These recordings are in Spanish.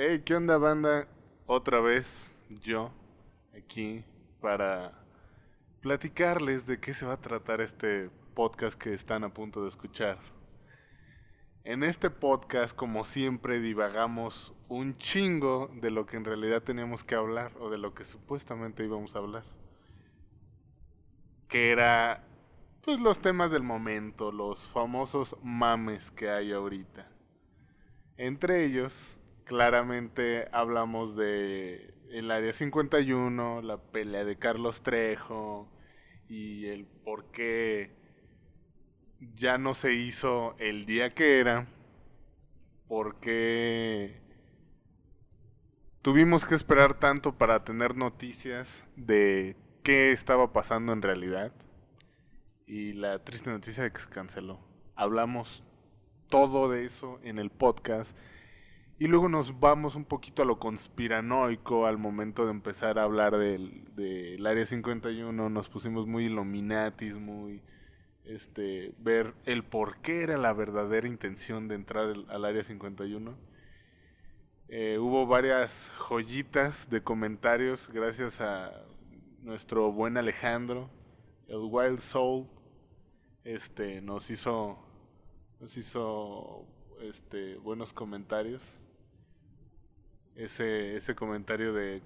Hey, ¿qué onda, banda? Otra vez yo aquí para platicarles de qué se va a tratar este podcast que están a punto de escuchar. En este podcast, como siempre, divagamos un chingo de lo que en realidad teníamos que hablar o de lo que supuestamente íbamos a hablar. Que era, pues, los temas del momento, los famosos mames que hay ahorita. Entre ellos, claramente hablamos de el área 51, la pelea de Carlos Trejo y el por qué ya no se hizo el día que era, porque tuvimos que esperar tanto para tener noticias de qué estaba pasando en realidad y la triste noticia de que se canceló. Hablamos todo de eso en el podcast y luego nos vamos un poquito a lo conspiranoico al momento de empezar a hablar del, Área 51. Nos pusimos muy Illuminatis, muy. Este, ver el por qué era la verdadera intención de entrar al Área 51. Eh, hubo varias joyitas de comentarios gracias a nuestro buen Alejandro, el Wild Soul. Este, nos hizo, nos hizo este, buenos comentarios ese, ese comentario de,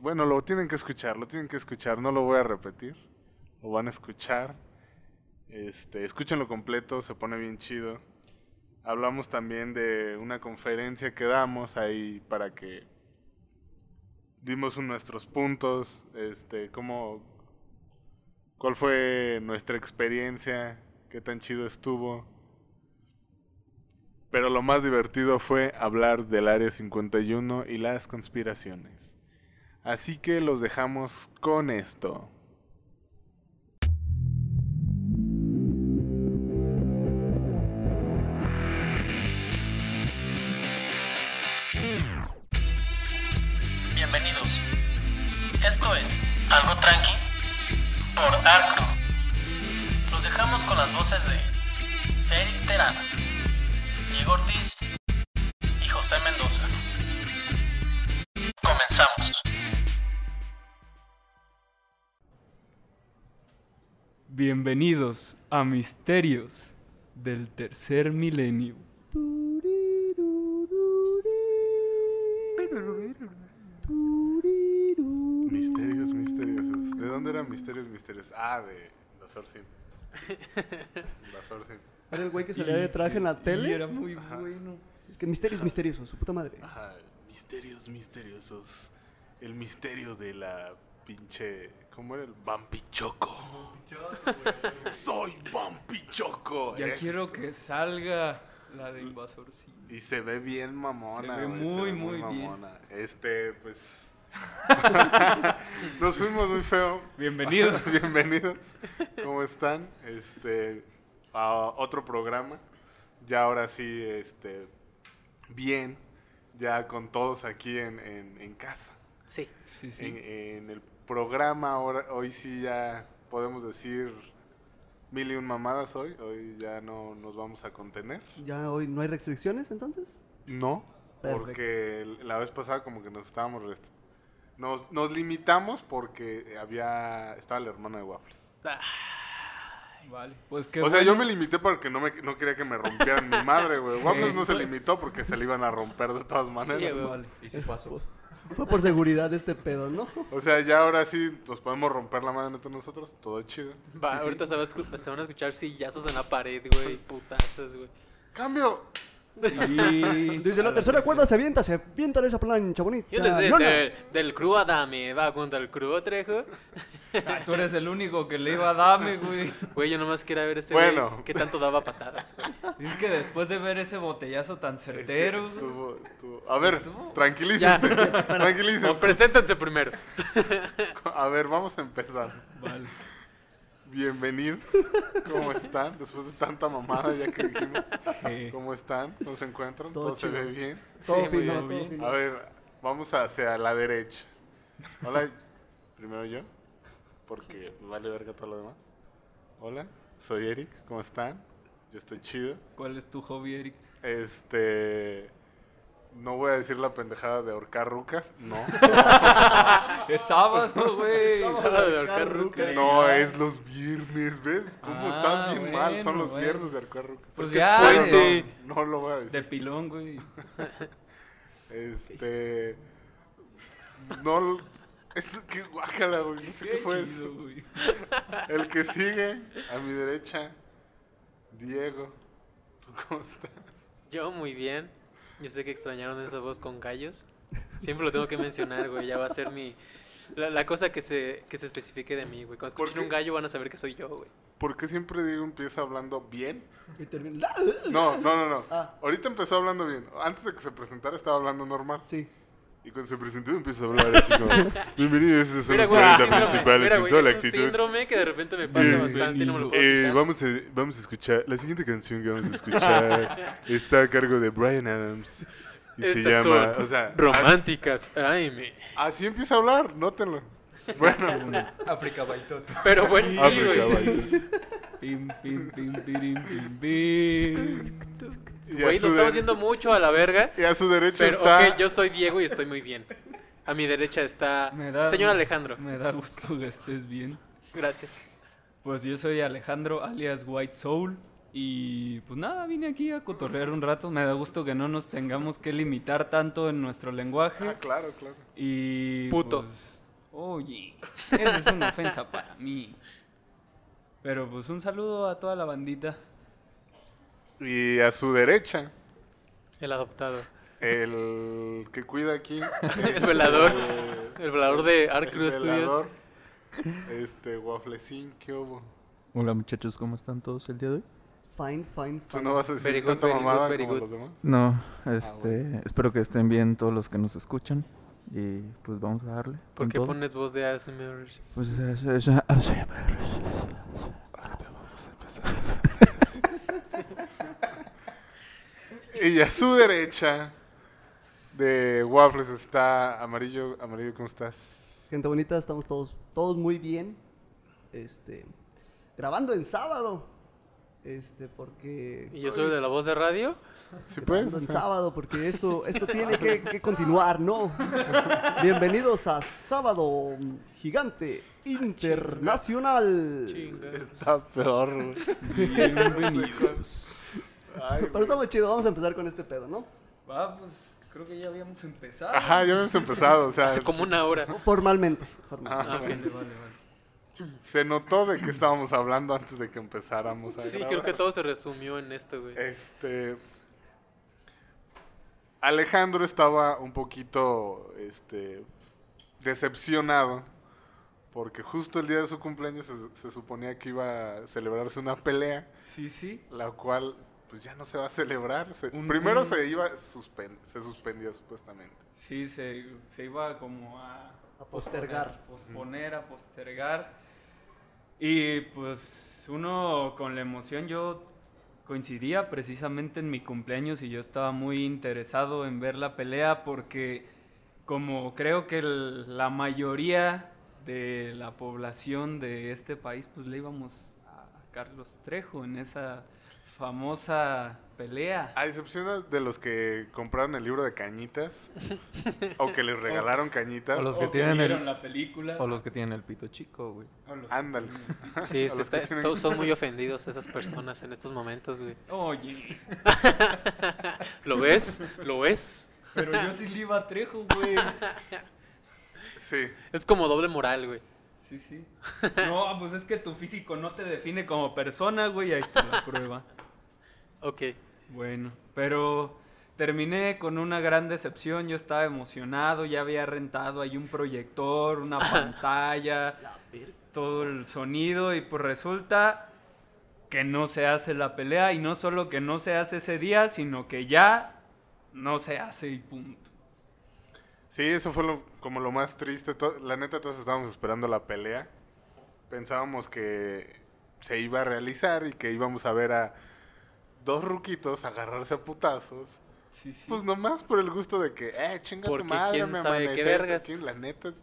bueno, lo tienen que escuchar, lo tienen que escuchar, no lo voy a repetir, lo van a escuchar, este, escúchenlo completo, se pone bien chido. Hablamos también de una conferencia que damos ahí para que dimos nuestros puntos, este, cómo, cuál fue nuestra experiencia, qué tan chido estuvo. Pero lo más divertido fue hablar del Área 51 y las conspiraciones. Así que los dejamos con esto. Bienvenidos. Esto es Algo Tranqui por Arcro. Los dejamos con las voces de Eric Terana. Diego Ortiz y José Mendoza. Comenzamos. Bienvenidos a Misterios del Tercer Milenio. Misterios misteriosos. ¿De dónde eran misterios misteriosos? Ah, de la Sorcin. La Sorcin. Era el güey que salía de traje en la Y tele. era muy Ajá. bueno. Que misterios misteriosos, su puta madre. Ajá, misterios misteriosos. El misterio de la pinche. ¿Cómo era el Vampichoco? Soy Vampichoco. Ya quiero que salga la de Invasor Sim. Y se ve bien mamona. Se ve güey, muy, muy bien. Este, pues. Nos fuimos muy feo. Bienvenidos. Bienvenidos. ¿Cómo están? Este, a otro programa. Ya ahora sí, este, bien. Ya con todos aquí en, en- en casa. Sí. Sí, sí. En, en el programa, ahora, hoy sí ya podemos decir mil y un mamadas hoy. Hoy ya no nos vamos a contener. Ya hoy no hay restricciones entonces. No, Perfecto. porque la vez pasada como que nos estábamos... rest- Nos, nos limitamos porque había... Estaba la hermana de Waffles. Vale. Pues qué o sea, bueno. yo me limité porque no, me, no quería que me rompieran mi madre, güey. Waffles no se limitó porque se le iban a romper de todas maneras. Sí, güey. Vale. Y si pasó. Fue por seguridad este pedo, ¿no? O sea, ya ahora sí nos podemos romper la madre entre nosotros. Todo chido. Va, Sí, sí. ahorita Se, escu- se van a escuchar sillazos en la pared, güey, putazos, güey. ¡Cambio! Y... Desde la tercera cuerda se avienta, se avienta de esa plancha bonita. Yo les sé del, del crew Adame, va contra el crew Trejo. Ah, tú eres el único que le iba a darme, güey. Güey, yo nomás quería ver ese Bueno. güey que tanto daba patadas, güey. Es que después de ver ese botellazo tan Es que certero... estuvo, estuvo- A ver, Estuvo- tranquilícense. No, tranquilícense. preséntense primero. A ver, vamos a empezar. Vale. Bienvenidos. ¿Cómo están? Después de tanta mamada ya que dijimos. ¿Cómo están? ¿Cómo se encuentran? Todo ¿Todo, se ve bien? Todo Sí, muy bien. todo Bien. A ver, vamos hacia la derecha. Hola, primero yo, porque vale verga todo lo demás. Hola, soy Eric, ¿cómo están? Yo estoy chido. ¿Cuál es tu hobby, Eric? Este. No voy a decir la pendejada de ahorcar rucas, no. Es sábado, güey. Sábado de ahorcar rucas. No, es los viernes, ¿ves? ¿Cómo Ah, están bien mal? Son los bueno. viernes de ahorcar rucas. Pues Porque ya, puente. no, no lo voy a De decir. pilón, güey. Este. No. Es que guácala, güey. No sé qué, fue chido, eso. güey. El que sigue, a mi derecha, Diego. ¿Tú cómo estás? Yo muy bien. Yo sé que extrañaron esa voz con gallos. Siempre lo tengo que mencionar, güey. Ya va a ser mi... La, la cosa que se, que se especifique de mí, güey. Cuando ¿Por escuchen un gallo van a saber que soy yo, güey. ¿Por qué siempre Diego empieza hablando bien? Y termina. No, no, no, no. Ah. Ahorita empezó hablando bien. Antes de que se presentara estaba hablando normal. Sí. Y cuando se presentó empezó a hablar así como... Bienvenidos, estos son Mira, los güey, 40 síndrome. principales Mira, en güey, toda la es un actitud. síndrome que de repente me pasa Bien, bastante y no me lo puedo Eh, vamos, a, vamos a escuchar. La siguiente canción que vamos a escuchar está a cargo de Brian Adams. Y se Estas llama. son O sea, románticas. Ay, me... así empieza a hablar, nótenlo. Bueno, África Baitoto. Pero bueno, sí, África. Pim, pim, pim, pirim, pim, pim. Y a Güey, de- estamos yendo mucho a la verga. Y a su derecha Pero, está. ok, yo soy Diego y estoy muy bien. A mi derecha está da- señor Alejandro. Me da gusto que estés bien. Gracias. Pues yo soy Alejandro, alias White Soul. Y pues nada, vine aquí a cotorrear un rato. Me da gusto que no nos tengamos que limitar tanto en nuestro lenguaje. Ah, claro, claro. Y. Puto. pues, oye, esa es una ofensa para mí. Pero pues un saludo a toda la bandita. Y a su derecha, El adoptado. el que cuida aquí. El velador. este, El velador de el Crew Studios. velador, Este, Wafflecín, ¿qué hubo? Hola muchachos, ¿cómo están todos el día de hoy? Fine, fine, ¿Tú fine. no vas a decir Very good, tanta very good, mamada very como good. los demás? No, este, Ah, bueno. espero que estén bien todos los que nos escuchan y pues vamos a darle. ¿Por qué todo. pones voz de ASMR? Pues eso, eso, ASMR. Ahorita vamos a empezar. y a su derecha de Waffles está Amarillo. Amarillo, ¿cómo estás? Gente bonita, estamos todos, todos muy bien. Este, grabando en sábado. Este, porque. ¿Y yo soy de la voz de radio? ¿Sí sea, sábado, porque esto, esto tiene que, que continuar, ¿no? Bienvenidos a Sábado Gigante Internacional. Chinga. Está peor. Bienvenidos. Ay, Pero está muy chido, vamos a empezar con este pedo, ¿no? Va, pues creo que ya habíamos empezado. Ajá, ya habíamos empezado. O sea, Hace como una hora. Formalmente. formalmente. Ah, Ah. Vale, vale, vale. Se notó de qué estábamos hablando antes de que empezáramos a Sí, grabar. creo que todo se resumió en esto, güey. Este. Alejandro estaba un poquito este, decepcionado porque justo el día de su cumpleaños se, se suponía que iba a celebrarse una pelea, Sí, sí. la cual pues ya no se va a celebrar. Se- Un- primero un- se iba suspen- se suspendió supuestamente. Sí, se, se iba como a... A postergar. Posponer, a postergar. Y pues uno con la emoción, yo coincidía precisamente en mi cumpleaños y yo estaba muy interesado en ver la pelea porque como creo que la mayoría de la población de este país pues le íbamos a Carlos Trejo en esa famosa pelea. A excepción de los que compraron el libro de cañitas o que les regalaron cañitas. O los que O tienen el- vieron la película. O los que tienen el pito chico, güey. o los que Ándale. Sí, se está- tienen- todos son muy ofendidos esas personas en estos momentos, güey. Oye, ¿Lo ves? ¿Lo ves? pero yo sí le iba a Trejo, güey. Sí. Es como doble moral, güey. Sí, sí. No, pues es que tu físico no te define como persona, güey, ahí está la prueba. Ok. Bueno, pero terminé con una gran decepción, yo estaba emocionado, ya había rentado ahí un proyector, una pantalla, todo el sonido y pues resulta que no se hace la pelea y no solo que no se hace ese día, sino que ya no se hace y punto. Sí, eso fue lo- como lo más triste. La neta, todos estábamos esperando la pelea. Pensábamos que se iba a realizar y que íbamos a ver a dos ruquitos agarrarse a putazos. Sí, sí. Pues nomás por el gusto de que, eh, chinga Porque tu madre, me aquí". La neta, es-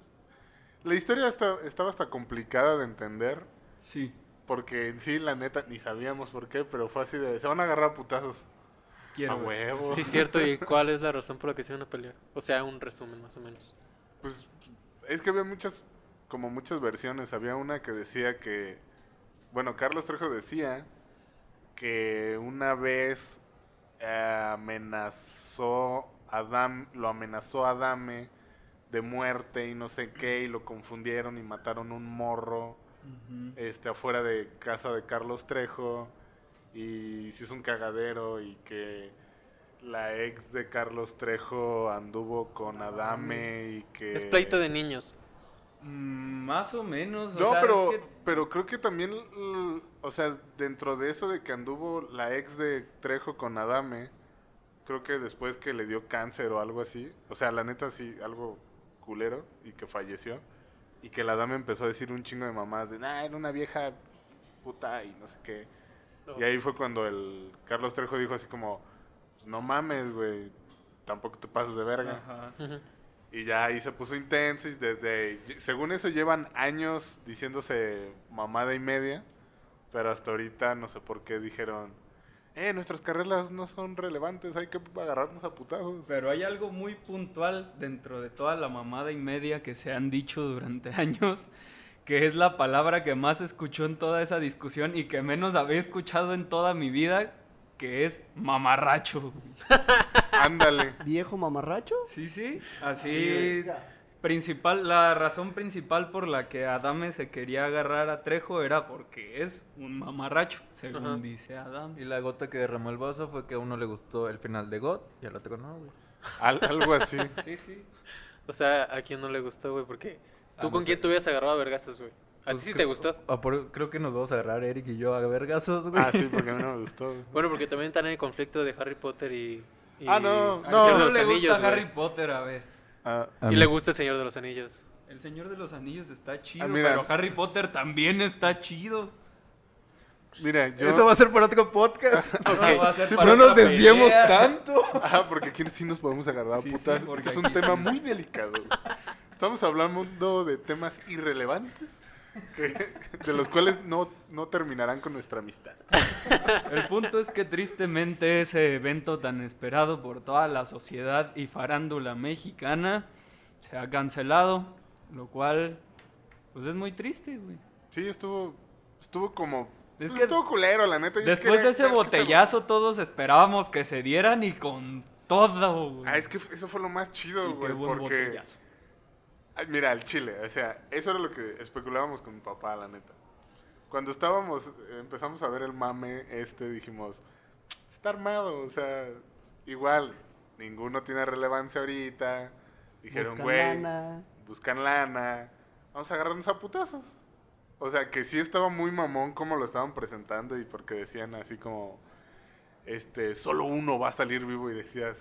la historia está- estaba hasta complicada de entender. sí. Porque en sí, la neta, ni sabíamos por qué, pero fue así de, se van a agarrar a putazos. quiero. A huevo. Sí, cierto. ¿Y cuál es la razón por la que se iban a pelear? O sea, un resumen más o menos. Pues es que había muchas, como muchas versiones. Había una que decía que, bueno, Carlos Trejo decía que una vez eh, amenazó a Adam, lo amenazó a Adame de muerte y no sé qué, y lo confundieron y mataron un morro este afuera de casa de Carlos Trejo y se hizo un cagadero y que la ex de Carlos Trejo anduvo con Adame y que Es pleito de niños. Mm, más o menos. o no, sea, pero, es que- pero creo que también, l- o sea, dentro de eso de que anduvo la ex de Trejo con Adame, creo que después que le dio cáncer o algo así, o sea, la neta sí, algo culero y que falleció, y que la Adame empezó a decir un chingo de mamás de, nah, era una vieja puta y no sé qué. Y ahí fue cuando el Carlos Trejo dijo así como, "Pues no mames, güey, tampoco te pases de verga. Ajá. Y ya ahí se puso intenso y desde, según eso llevan años diciéndose mamada y media, pero hasta ahorita no sé por qué dijeron, eh, nuestras carreras no son relevantes, hay que agarrarnos a putazos. Pero hay algo muy puntual dentro de toda la mamada y media que se han dicho durante años, que es la palabra que más escuchó en toda esa discusión y que menos había escuchado en toda mi vida, que es mamarracho. Ándale. ¿Viejo mamarracho? Sí, sí, así Sí. principal, la razón principal por la que Adame se quería agarrar a Trejo era porque es un mamarracho, según Ajá. dice Adame. Y la gota que derramó el vaso fue que a uno le gustó el final de God y al otro no, güey. Al- algo así. Sí, sí. O sea, a quién no le gustó, güey, porque tú Ah, con no quién sé. te hubieras agarrado a vergazos, güey. ¿A ti Pues sí te gustó? ah, por- creo que nos vamos a agarrar Eric y yo a vergazos, güey. Ah, sí, porque a mí no me gustó. güey. Bueno, porque también están en el conflicto de Harry Potter y... y Ah, no, El no. Señor de no los le Anillos, gusta Harry. Potter, a ver. Ah, Y le gusta el Señor de los Anillos. El Señor de los Anillos está chido, Ah, mira. pero Harry Potter también está chido. mira, yo... Eso va a ser por otro podcast. Ok. No, Sí, para nos desviemos pelea. tanto. Ah, porque aquí sí nos podemos agarrar a Sí, sí, putas. porque este es un tema sí. muy delicado. Estamos hablando de temas irrelevantes que- de los cuales no, no terminarán con nuestra amistad. El punto es que tristemente ese evento tan esperado por toda la sociedad y farándula mexicana se ha cancelado, lo cual pues es muy triste, güey. Sí, estuvo, estuvo como... Es pues, que estuvo culero, la neta. yo Después de ese se- botellazo todos esperábamos que se dieran y con todo, güey. Ah, es que eso fue lo más chido, güey, porque... botellazo. Mira, el chile, o sea, eso era lo que especulábamos con mi papá, la neta. Cuando estábamos, empezamos a ver el mame este, dijimos, está armado, o sea, igual, ninguno tiene relevancia ahorita. Dijeron, Buscan güey, lana. buscan lana, vamos a agarrarnos a putazos. O sea, que sí estaba muy mamón como lo estaban presentando y porque decían así como, este, solo uno va a salir vivo y decías,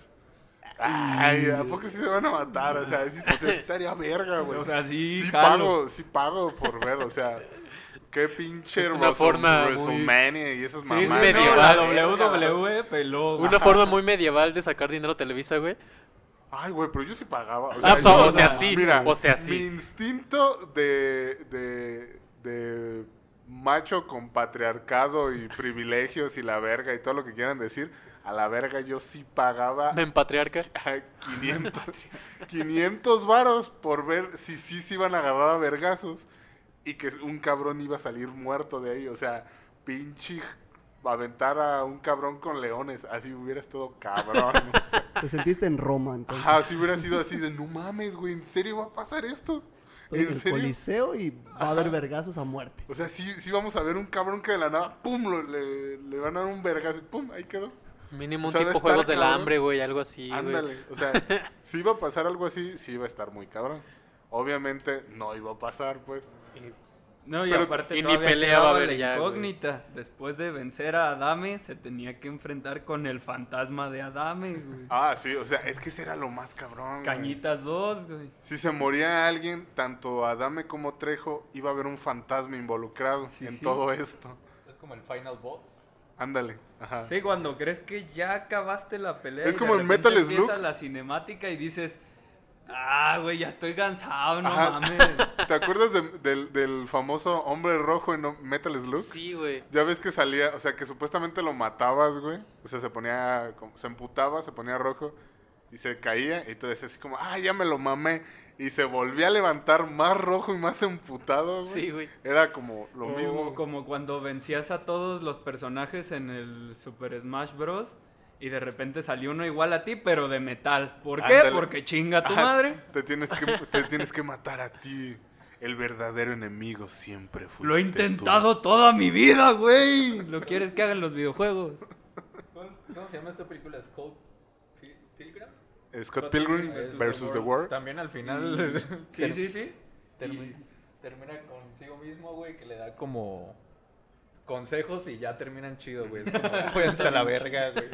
ay, ¿a poco sí se van a matar? O sea, sí, o sea, sí estaría verga, güey. O sea, sí, sí jalo. pago, sí pago por ver, o sea, qué pinche Es una forma muy- WrestleMania y esas Sí, mamás. sí, no, medieval. WWE peló. Una forma muy medieval de sacar dinero a Televisa, güey. Ay, güey, pero yo sí pagaba. O Ah, sea, pues, yo- o sea, sí, Mira, o sea, sí. Mi instinto de, de, de macho con patriarcado y privilegios y la verga y todo lo que quieran decir, a la verga yo sí pagaba En Patriarca. a 500, 500 varos por ver si sí se iban a agarrar a vergazos y que un cabrón iba a salir muerto de ahí. O sea, pinche aventar a un cabrón con leones, así hubiera estado cabrón. o sea, Te sentiste en Roma, entonces. Ajá, si hubiera sido así de, no mames, güey, ¿en serio va a pasar esto? Estoy en ¿En el serio? coliseo y va a haber vergazos a muerte. O sea, sí, sí vamos a ver un cabrón que de la nada, pum, lo- le, le van a dar un vergazo y pum, ahí quedó. Mínimo un O sea, tipo Juegos del cabrón. Hambre, güey, algo así, güey. Ándale, o sea, si iba a pasar algo así, sí iba a estar muy cabrón. Obviamente no iba a pasar, pues. No, y Pero- aparte y ni pelea va a haber la ya, güey. incógnita. Después de vencer a Adame, se tenía que enfrentar con el fantasma de Adame, güey. Ah, sí, o sea, es que ese era lo más cabrón. Cañitas 2, güey. Si se moría alguien, tanto Adame como Trejo, iba a haber un fantasma involucrado Sí, en sí. todo esto. Es como el final boss. Ándale, ajá. Sí, cuando crees que ya acabaste la pelea. Es y como en Metal empieza Slug. la cinemática y dices, Ah, güey, ya estoy cansado, no Ajá. mames. ¿Te acuerdas de- del, del famoso hombre rojo en Metal Slug? Sí, güey. Ya ves que salía, o sea, que supuestamente lo matabas, güey. O sea, se ponía, se emputaba, se ponía rojo y se caía. Y tú decías así como, ah, ya me lo mamé. Y se volvía a levantar más rojo y más emputado, güey. Sí, güey. Era como lo O mismo. como cuando vencías a todos los personajes en el Super Smash Bros. Y de repente salió uno igual a ti, pero de metal. ¿Por qué? Ándale. Porque chinga tu Ajá, madre. Te tienes, que, te tienes que matar a ti. El verdadero enemigo siempre fue. Lo he intentado toda mi vida, güey. ¿Lo quieres que hagan los videojuegos? ¿Cómo, se llama esta película? ¿Scott Pil- Pilgrim? Scott Pilgrim versus versus the World. También al final Sí, sí, sí. termi- termina consigo mismo, güey, que le da como consejos y ya terminan chido, güey. Es como, váyanse a la verga, güey.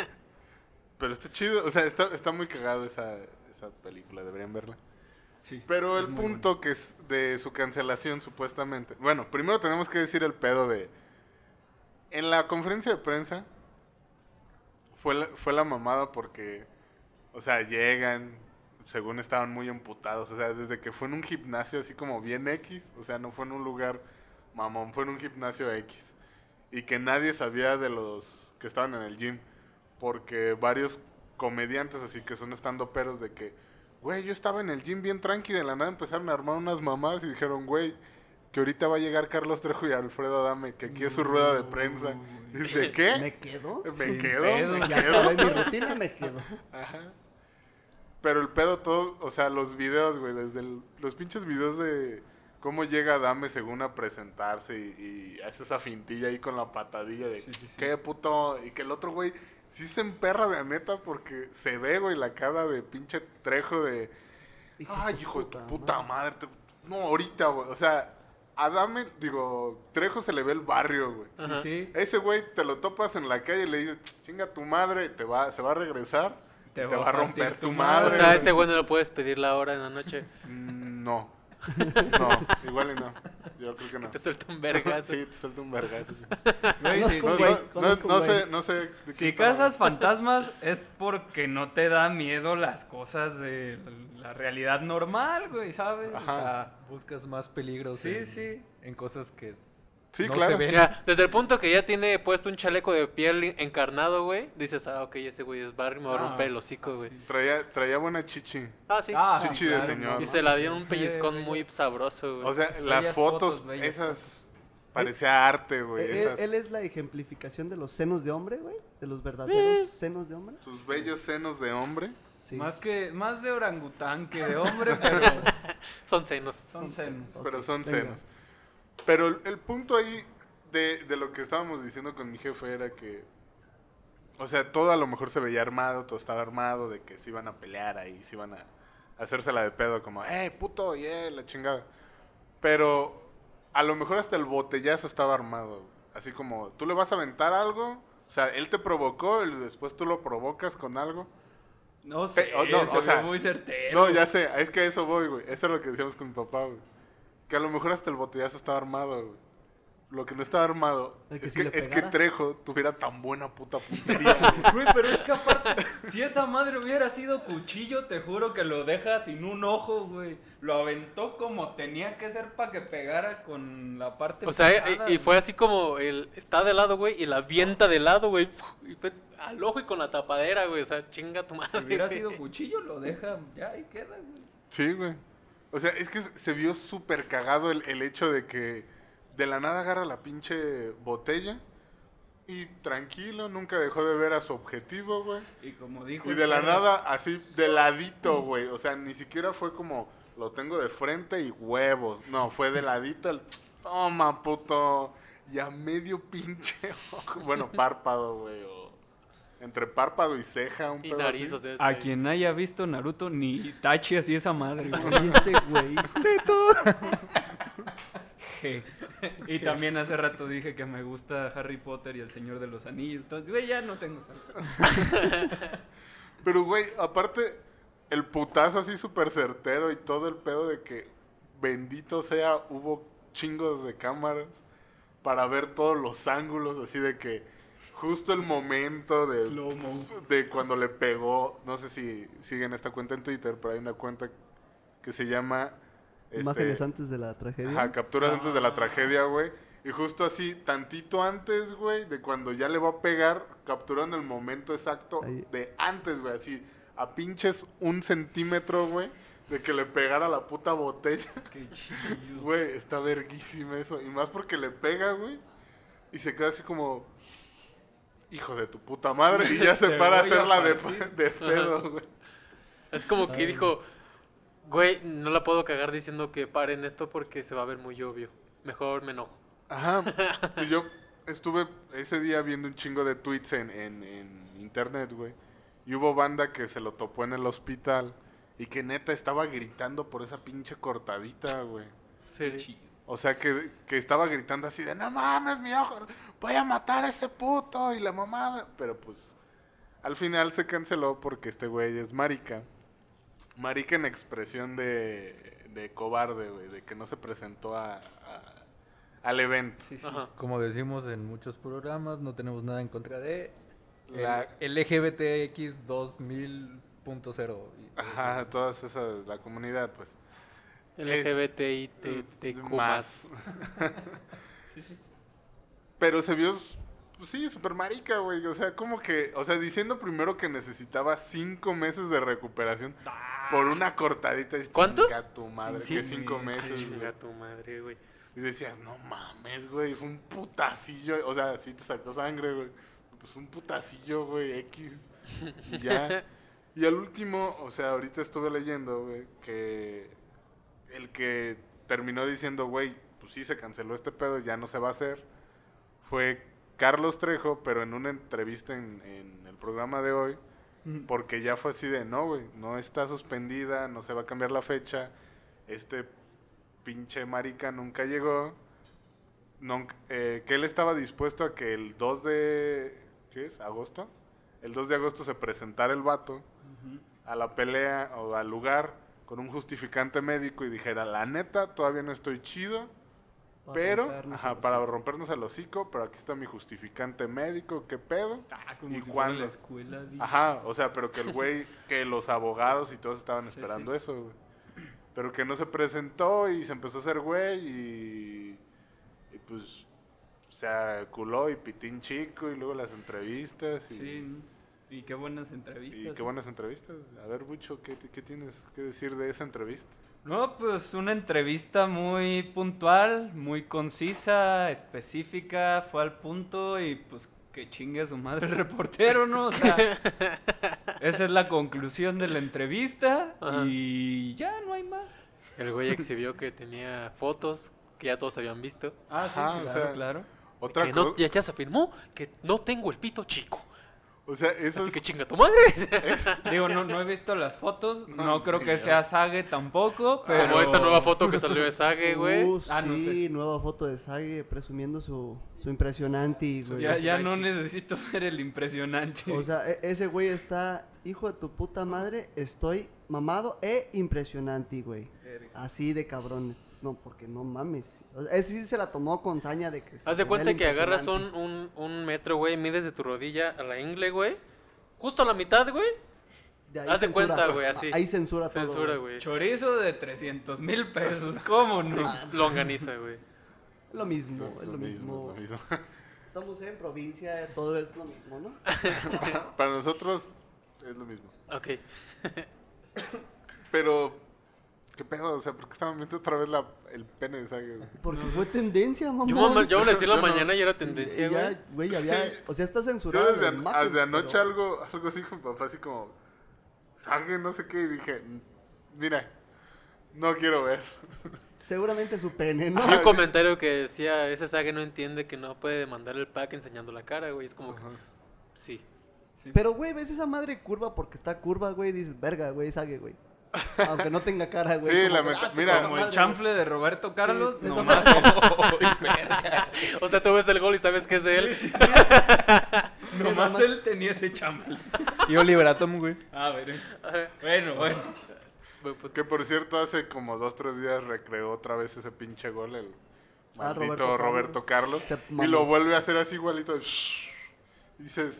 Pero está chido, o sea, está, está muy cagado esa, esa película, deberían verla. Sí, Pero el punto que es de su cancelación, supuestamente. Bueno, primero tenemos que decir el pedo de. En la conferencia de prensa fue la, fue la mamada porque. O sea, llegan, según estaban muy emputados. O sea, desde que fue en un gimnasio así como bien X. O sea, no fue en un lugar mamón, fue en un gimnasio X. Y que nadie sabía de los que estaban en el gym. Porque varios comediantes así que son estando peros de que, güey, yo estaba en el gym bien tranqui, de la nada empezaron a armar unas mamadas y dijeron, güey, que ahorita va a llegar Carlos Trejo y Alfredo Adame, que aquí es su rueda de prensa. Y ¿De qué? ¿Me quedo? Me Sin quedo, pedo. me Ya quedo. acabé mi rutina, me quedo. Ajá. Pero el pedo todo, o sea, los videos, güey, desde el- los pinches videos de cómo llega Dame según a presentarse y, y hace esa fintilla ahí con la patadilla de Sí, sí, sí. qué puto, y que el otro güey sí se emperra de neta porque se ve, güey, la cara de pinche trejo de, ay, hijo de tu puta madre, te- no, ahorita, güey, o sea, a Dame, digo, Trejo se le ve el barrio, güey. Sí. Ese güey te lo topas en la calle y le dices, chinga tu madre, te va, se va a regresar, te, va a romper tu madre. O sea, ese güey no lo puedes pedir la hora en la noche. Mm, No. No, igual y no. Yo creo que no. Te suelta un vergazo. Sí, te suelta un vergazo. Sí, No, sí. sé, no sé. Si cazas fantasmas es porque no te da miedo las cosas de la realidad normal, güey, ¿sabes? Ajá. Buscas más peligros Sí, en, sí. en cosas que Sí, no claro. se ven. Mira, desde el punto que ya tiene puesto un chaleco de piel encarnado, güey, dices, ah, ok, ese güey es Barry, me va a Ah, romper el hocico, güey. Traía, traía buena chichi. Ah, sí. Ah, sí, Chichi de señor. y se la dieron un pellizcón muy sabroso, güey. O sea, las fotos, esas. Parecía arte, güey. Él, Esas. él es la ejemplificación de los senos de hombre, güey. De los verdaderos senos de hombre. Tus bellos senos de hombre. Sí. Más que más de orangután que de hombre, pero Son senos. son senos. Pero son venga. senos. Pero el, el punto ahí de, de lo que estábamos diciendo con mi jefe era que, o sea, todo a lo mejor se veía armado, todo estaba armado, de que se iban a pelear ahí, se iban a hacérsela de pedo, como, eh, puto, yeah, la chingada. Pero a lo mejor hasta el botellazo estaba armado. Así como, tú le vas a aventar algo, o sea, él te provocó y después tú lo provocas con algo. No sé, Pe- oh, no, se o sea, muy certero. No, ya sé, es que a eso voy, güey. Eso es lo que decíamos con mi papá, güey. Que a lo mejor hasta el botellazo estaba armado, güey. Lo que no estaba armado ¿El que es, que, es que? Trejo tuviera tan buena puta puntería, güey. Pero es que aparte, si esa madre hubiera sido cuchillo, te juro que lo deja sin un ojo, güey. Lo aventó como tenía que ser para que pegara con la parte O sea, pesada, y, y fue así como el está de lado, güey, y la avienta de lado, güey. Y fue al ojo y con la tapadera, güey. O sea, chinga tu madre. Si hubiera sido cuchillo, lo deja, ya ahí queda, güey. Sí, güey. O sea, es que se vio súper cagado el, el hecho de que de la nada agarra la pinche botella y tranquilo, nunca dejó de ver a su objetivo, güey. Y como dijo. Y de la nada, así, de ladito, güey. O sea, ni siquiera fue como, lo tengo de frente y huevos. No, fue de ladito el, toma, puto. Y a medio pinche ojo. Bueno, párpado, güey. O entre párpado y ceja, un Y pedo nariz, así. o sea. A sí. quien haya visto Naruto, ni Tachi así esa madre, güey. Y este güey. Je. Y también hace rato dije que me gusta Harry Potter y el Señor de los Anillos. Entonces, güey, ya no tengo salsa. Pero, güey, aparte, el putazo así súper certero y todo el pedo de que, bendito sea, hubo chingos de cámaras para ver todos los ángulos, así de que justo el momento de, de cuando le pegó, no sé si siguen esta cuenta en Twitter, pero hay una cuenta que se llama... este, Imágenes antes de la tragedia. Ajá, capturas antes de la tragedia, güey. Y justo así, tantito antes, güey, de cuando ya le va a pegar, capturan el momento exacto Ahí. de antes, güey, así, a pinches un centímetro, güey, de que le pegara la puta botella. Qué chido. Güey, está verguísima eso. Y más porque le pega, güey, y se queda así como, hijo de tu puta madre, y ya se para a hacerla de, de pedo, güey. Es como que dijo, güey, no la puedo cagar diciendo que paren esto porque se va a ver muy obvio. Mejor me enojo. Ajá. Y yo estuve ese día viendo un chingo de tweets en, en, en internet, güey. Y hubo banda que se lo topó en el hospital y que neta estaba gritando por esa pinche cortadita, güey. Serio. O sea, que, que estaba gritando así de, no mames, mi ojo, voy a matar a ese puto y la mamada. Pero pues, al final se canceló porque este güey es marica. Marica en expresión de, de cobarde, güey, de que no se presentó a, a- al evento. Sí, sí. Como decimos en muchos programas, no tenemos nada en contra de La- el LGBTX 2000.0. y- Ajá, todas esas, la comunidad, pues. LGBTI, TTQ+. más. Pero se vio, pues sí, súper marica, güey. O sea, como que, o sea, diciendo primero que necesitaba cinco meses de recuperación por una cortadita. Es ¿Cuánto? chinga tu madre, Sí, que cinco sí, meses, Chinga tu madre, güey. Y decías, no mames, güey, fue un putacillo. O sea, sí te sacó sangre, güey. Pues un putacillo, güey, X. Y ya. Y al último, o sea, ahorita estuve leyendo, güey, que el que terminó diciendo, güey, pues sí se canceló este pedo, ya no se va a hacer, fue Carlos Trejo, pero en una entrevista en, en el programa de hoy, porque ya fue así de, no, güey, no está suspendida, no se va a cambiar la fecha, este pinche marica nunca llegó, eh, que él estaba dispuesto a que el 2 de, ¿qué es? ¿Agosto? El 2 de agosto se presentara el vato a la pelea o al lugar con un justificante médico y dijera, la neta, todavía no estoy chido, Para pero, rompernos ajá, para rompernos el hocico, pero aquí está mi justificante médico, ¿qué pedo? Ah, como ¿Y si la escuela. Ajá, o sea, pero que el güey, que los abogados y todos estaban esperando sí. eso, güey. Pero que no se presentó y se empezó a hacer güey y, y pues se culó y pitín chico y luego las entrevistas y, Sí, y qué buenas entrevistas. y qué buenas entrevistas. A ver, Bucho, ¿qué, qué tienes que decir de esa entrevista? No, pues una entrevista muy puntual, muy concisa, específica, fue al punto y pues que chingue a su madre el reportero, ¿no? O sea, esa es la conclusión de la entrevista Ajá. y ya no hay más. El güey exhibió que tenía fotos que ya todos habían visto. Ah, sí, Ajá, o claro, sea, claro. Otra que no, ya, ya se afirmó que no tengo el pito chico. O sea, eso Así es, que chinga tu madre. Digo, no, no he visto las fotos, No, no, creo que sea Sage tampoco, pero... Como esta nueva foto que salió de Sage, güey. Uh, Ah, no sí, sé. nueva foto de Sage presumiendo su, su impresionante, güey. Ya, ya no necesito ver el impresionante. O sea, e- ese güey está, hijo de tu puta madre, estoy mamado e impresionante, güey. Así de cabrones. No, porque no mames. O sea, ese sí se la tomó con saña de que... se Haz de cuenta que agarras un, un, un metro, güey, mides de tu rodilla a la ingle, güey. Justo a la mitad, güey. De ahí haz de cuenta, güey, así. Ahí censura todo. Censura, güey. Chorizo de 300 mil pesos, ¿cómo no? Longaniza, güey. Lo mismo, es lo, mismo. lo mismo. Estamos en provincia, todo es lo mismo, ¿no? Para nosotros es lo mismo. Ok. Pero, ¿qué pedo? O sea, ¿por qué estaban viendo otra vez la, el pene de Sage? güey? Porque fue tendencia, mamá. Yo, mamá, yo amanecí en la Yo no. mañana y era tendencia, güey. Ya, güey, había... O sea, está Yo censurado. desde, la an- imagen, desde anoche pero- algo, algo así con papá, así como, Sage, no sé qué, y dije, mira, no quiero ver. Seguramente su pene, ¿no? Había un comentario que decía, ese Sage no entiende que no puede mandar el pack enseñando la cara, güey. Es como que, sí. Pero, güey, ves esa madre curva porque está curva, güey, dices, verga, güey, sague, güey. Aunque no tenga cara, güey. Sí, como la que, meta- ah, mira, Como el madre, chanfle de Roberto Carlos, Sí, nomás el- O sea, tú ves el gol y sabes que es de él. nomás él tenía ese chanfle. Y Oliver Atom, güey. A ver, Ajá. bueno, bueno. Güey, pues, Que por cierto, hace como dos, tres días recreó otra vez ese pinche gol, el Ah, maldito Roberto Roberto, Carlos. Carlos. Se y mamó. lo vuelve a hacer así igualito. Shh. Dices,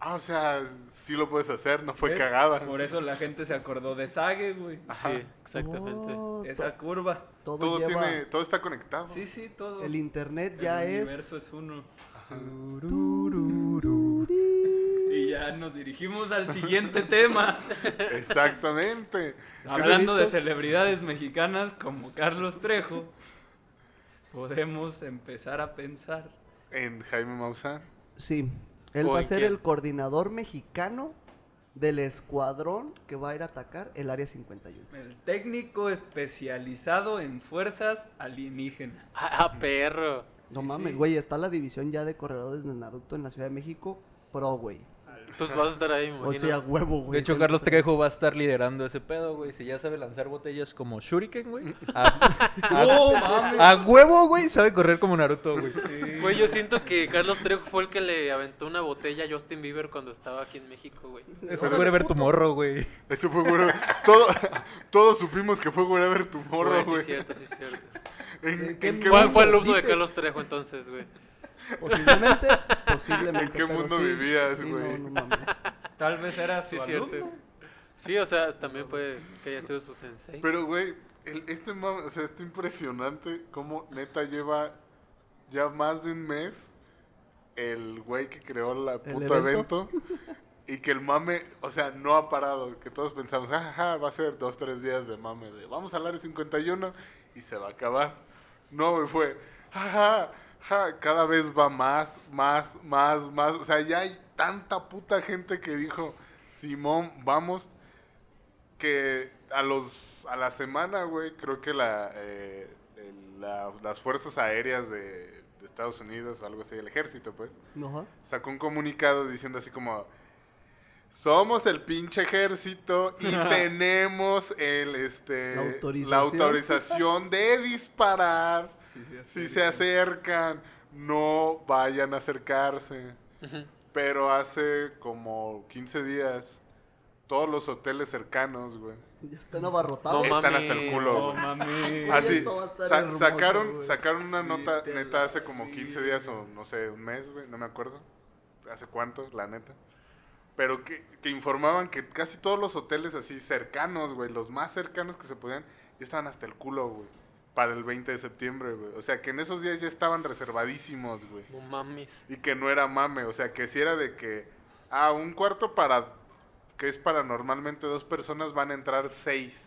Ah, o sea, sí lo puedes hacer, no fue ¿Eh? cagada. Por eso la gente se acordó de Sage, güey. Ajá. Sí, exactamente. Oh, Esa to- curva. todo, Todo, lleva- tiene, todo está conectado. Sí, sí, todo. El internet El ya es. universo es uno. Y ya nos dirigimos al siguiente tema. Exactamente. Hablando de celebridades mexicanas como Carlos Trejo, podemos empezar a pensar. En Jaime Maussan. Sí, él ¿O va a ser quién? el coordinador mexicano del escuadrón que va a ir a atacar el área 51. El técnico especializado en fuerzas alienígenas. Ah, perro. No Sí, mames, sí. güey, está la división ya de corredores de Naruto en la Ciudad de México, pro, güey. Entonces vas a estar ahí, me O imagino. sea, huevo, güey. De hecho, Carlos Trejo va a estar liderando ese pedo, güey. Si ya sabe lanzar botellas como Shuriken, güey. A, a- a huevo, güey, sabe correr como Naruto, güey. Sí. Güey, yo siento que Carlos Trejo fue el que le aventó una botella a Justin Bieber cuando estaba aquí en México, güey. Eso es ver tu morro, güey. Eso fue güey. Todo, todos supimos que fue Wherever Tomorrow, Güey, sí güey. es cierto, sí es cierto. ¿En, ¿Qué en qué Fue, fue alumno de? Carlos Trejo entonces, güey. Posiblemente, posiblemente. ¿En qué mundo sí, vivías, sí, güey? No, no mames. Tal vez era Sí cierto. Sí, o sea, también puede que haya sido su sensei. Pero, güey, el- este mame, o sea, está impresionante cómo neta lleva ya más de un mes el güey que creó la ¿El puto evento? evento. Y que el mame, o sea, no ha parado. Que todos pensamos, ah, ajá, va a ser dos, tres días de mame. De vamos al área 51 y se va a acabar. No, güey, fue, ajá, ja, cada vez va más, más, más, más. O sea, ya hay tanta puta gente que dijo, Simón, vamos que a los a la semana, güey, creo que la, eh, la- las fuerzas aéreas de, de Estados Unidos o algo así, el ejército, pues, sacó un comunicado diciendo así como somos el pinche ejército y tenemos el este La autorización. la autorización de disparar Si se acercan, no vayan a acercarse. Pero hace como 15 días, todos los hoteles cercanos, güey. Ya están abarrotados. No están hasta el culo. No mames. Así, sa- hermoso, sacaron, güey. sacaron una nota neta hace como 15 días o no sé, un mes, güey, no me acuerdo. ¿Hace cuánto? La neta. Pero que, que informaban que casi todos los hoteles así cercanos, güey, los más cercanos que se podían, ya estaban hasta el culo, güey. Para el 20 de septiembre, güey. O sea, que en esos días ya estaban reservadísimos, güey. No mames. Y que no era mame, o sea, que si era de que, ah, un cuarto para, que es para normalmente dos personas, van a entrar seis.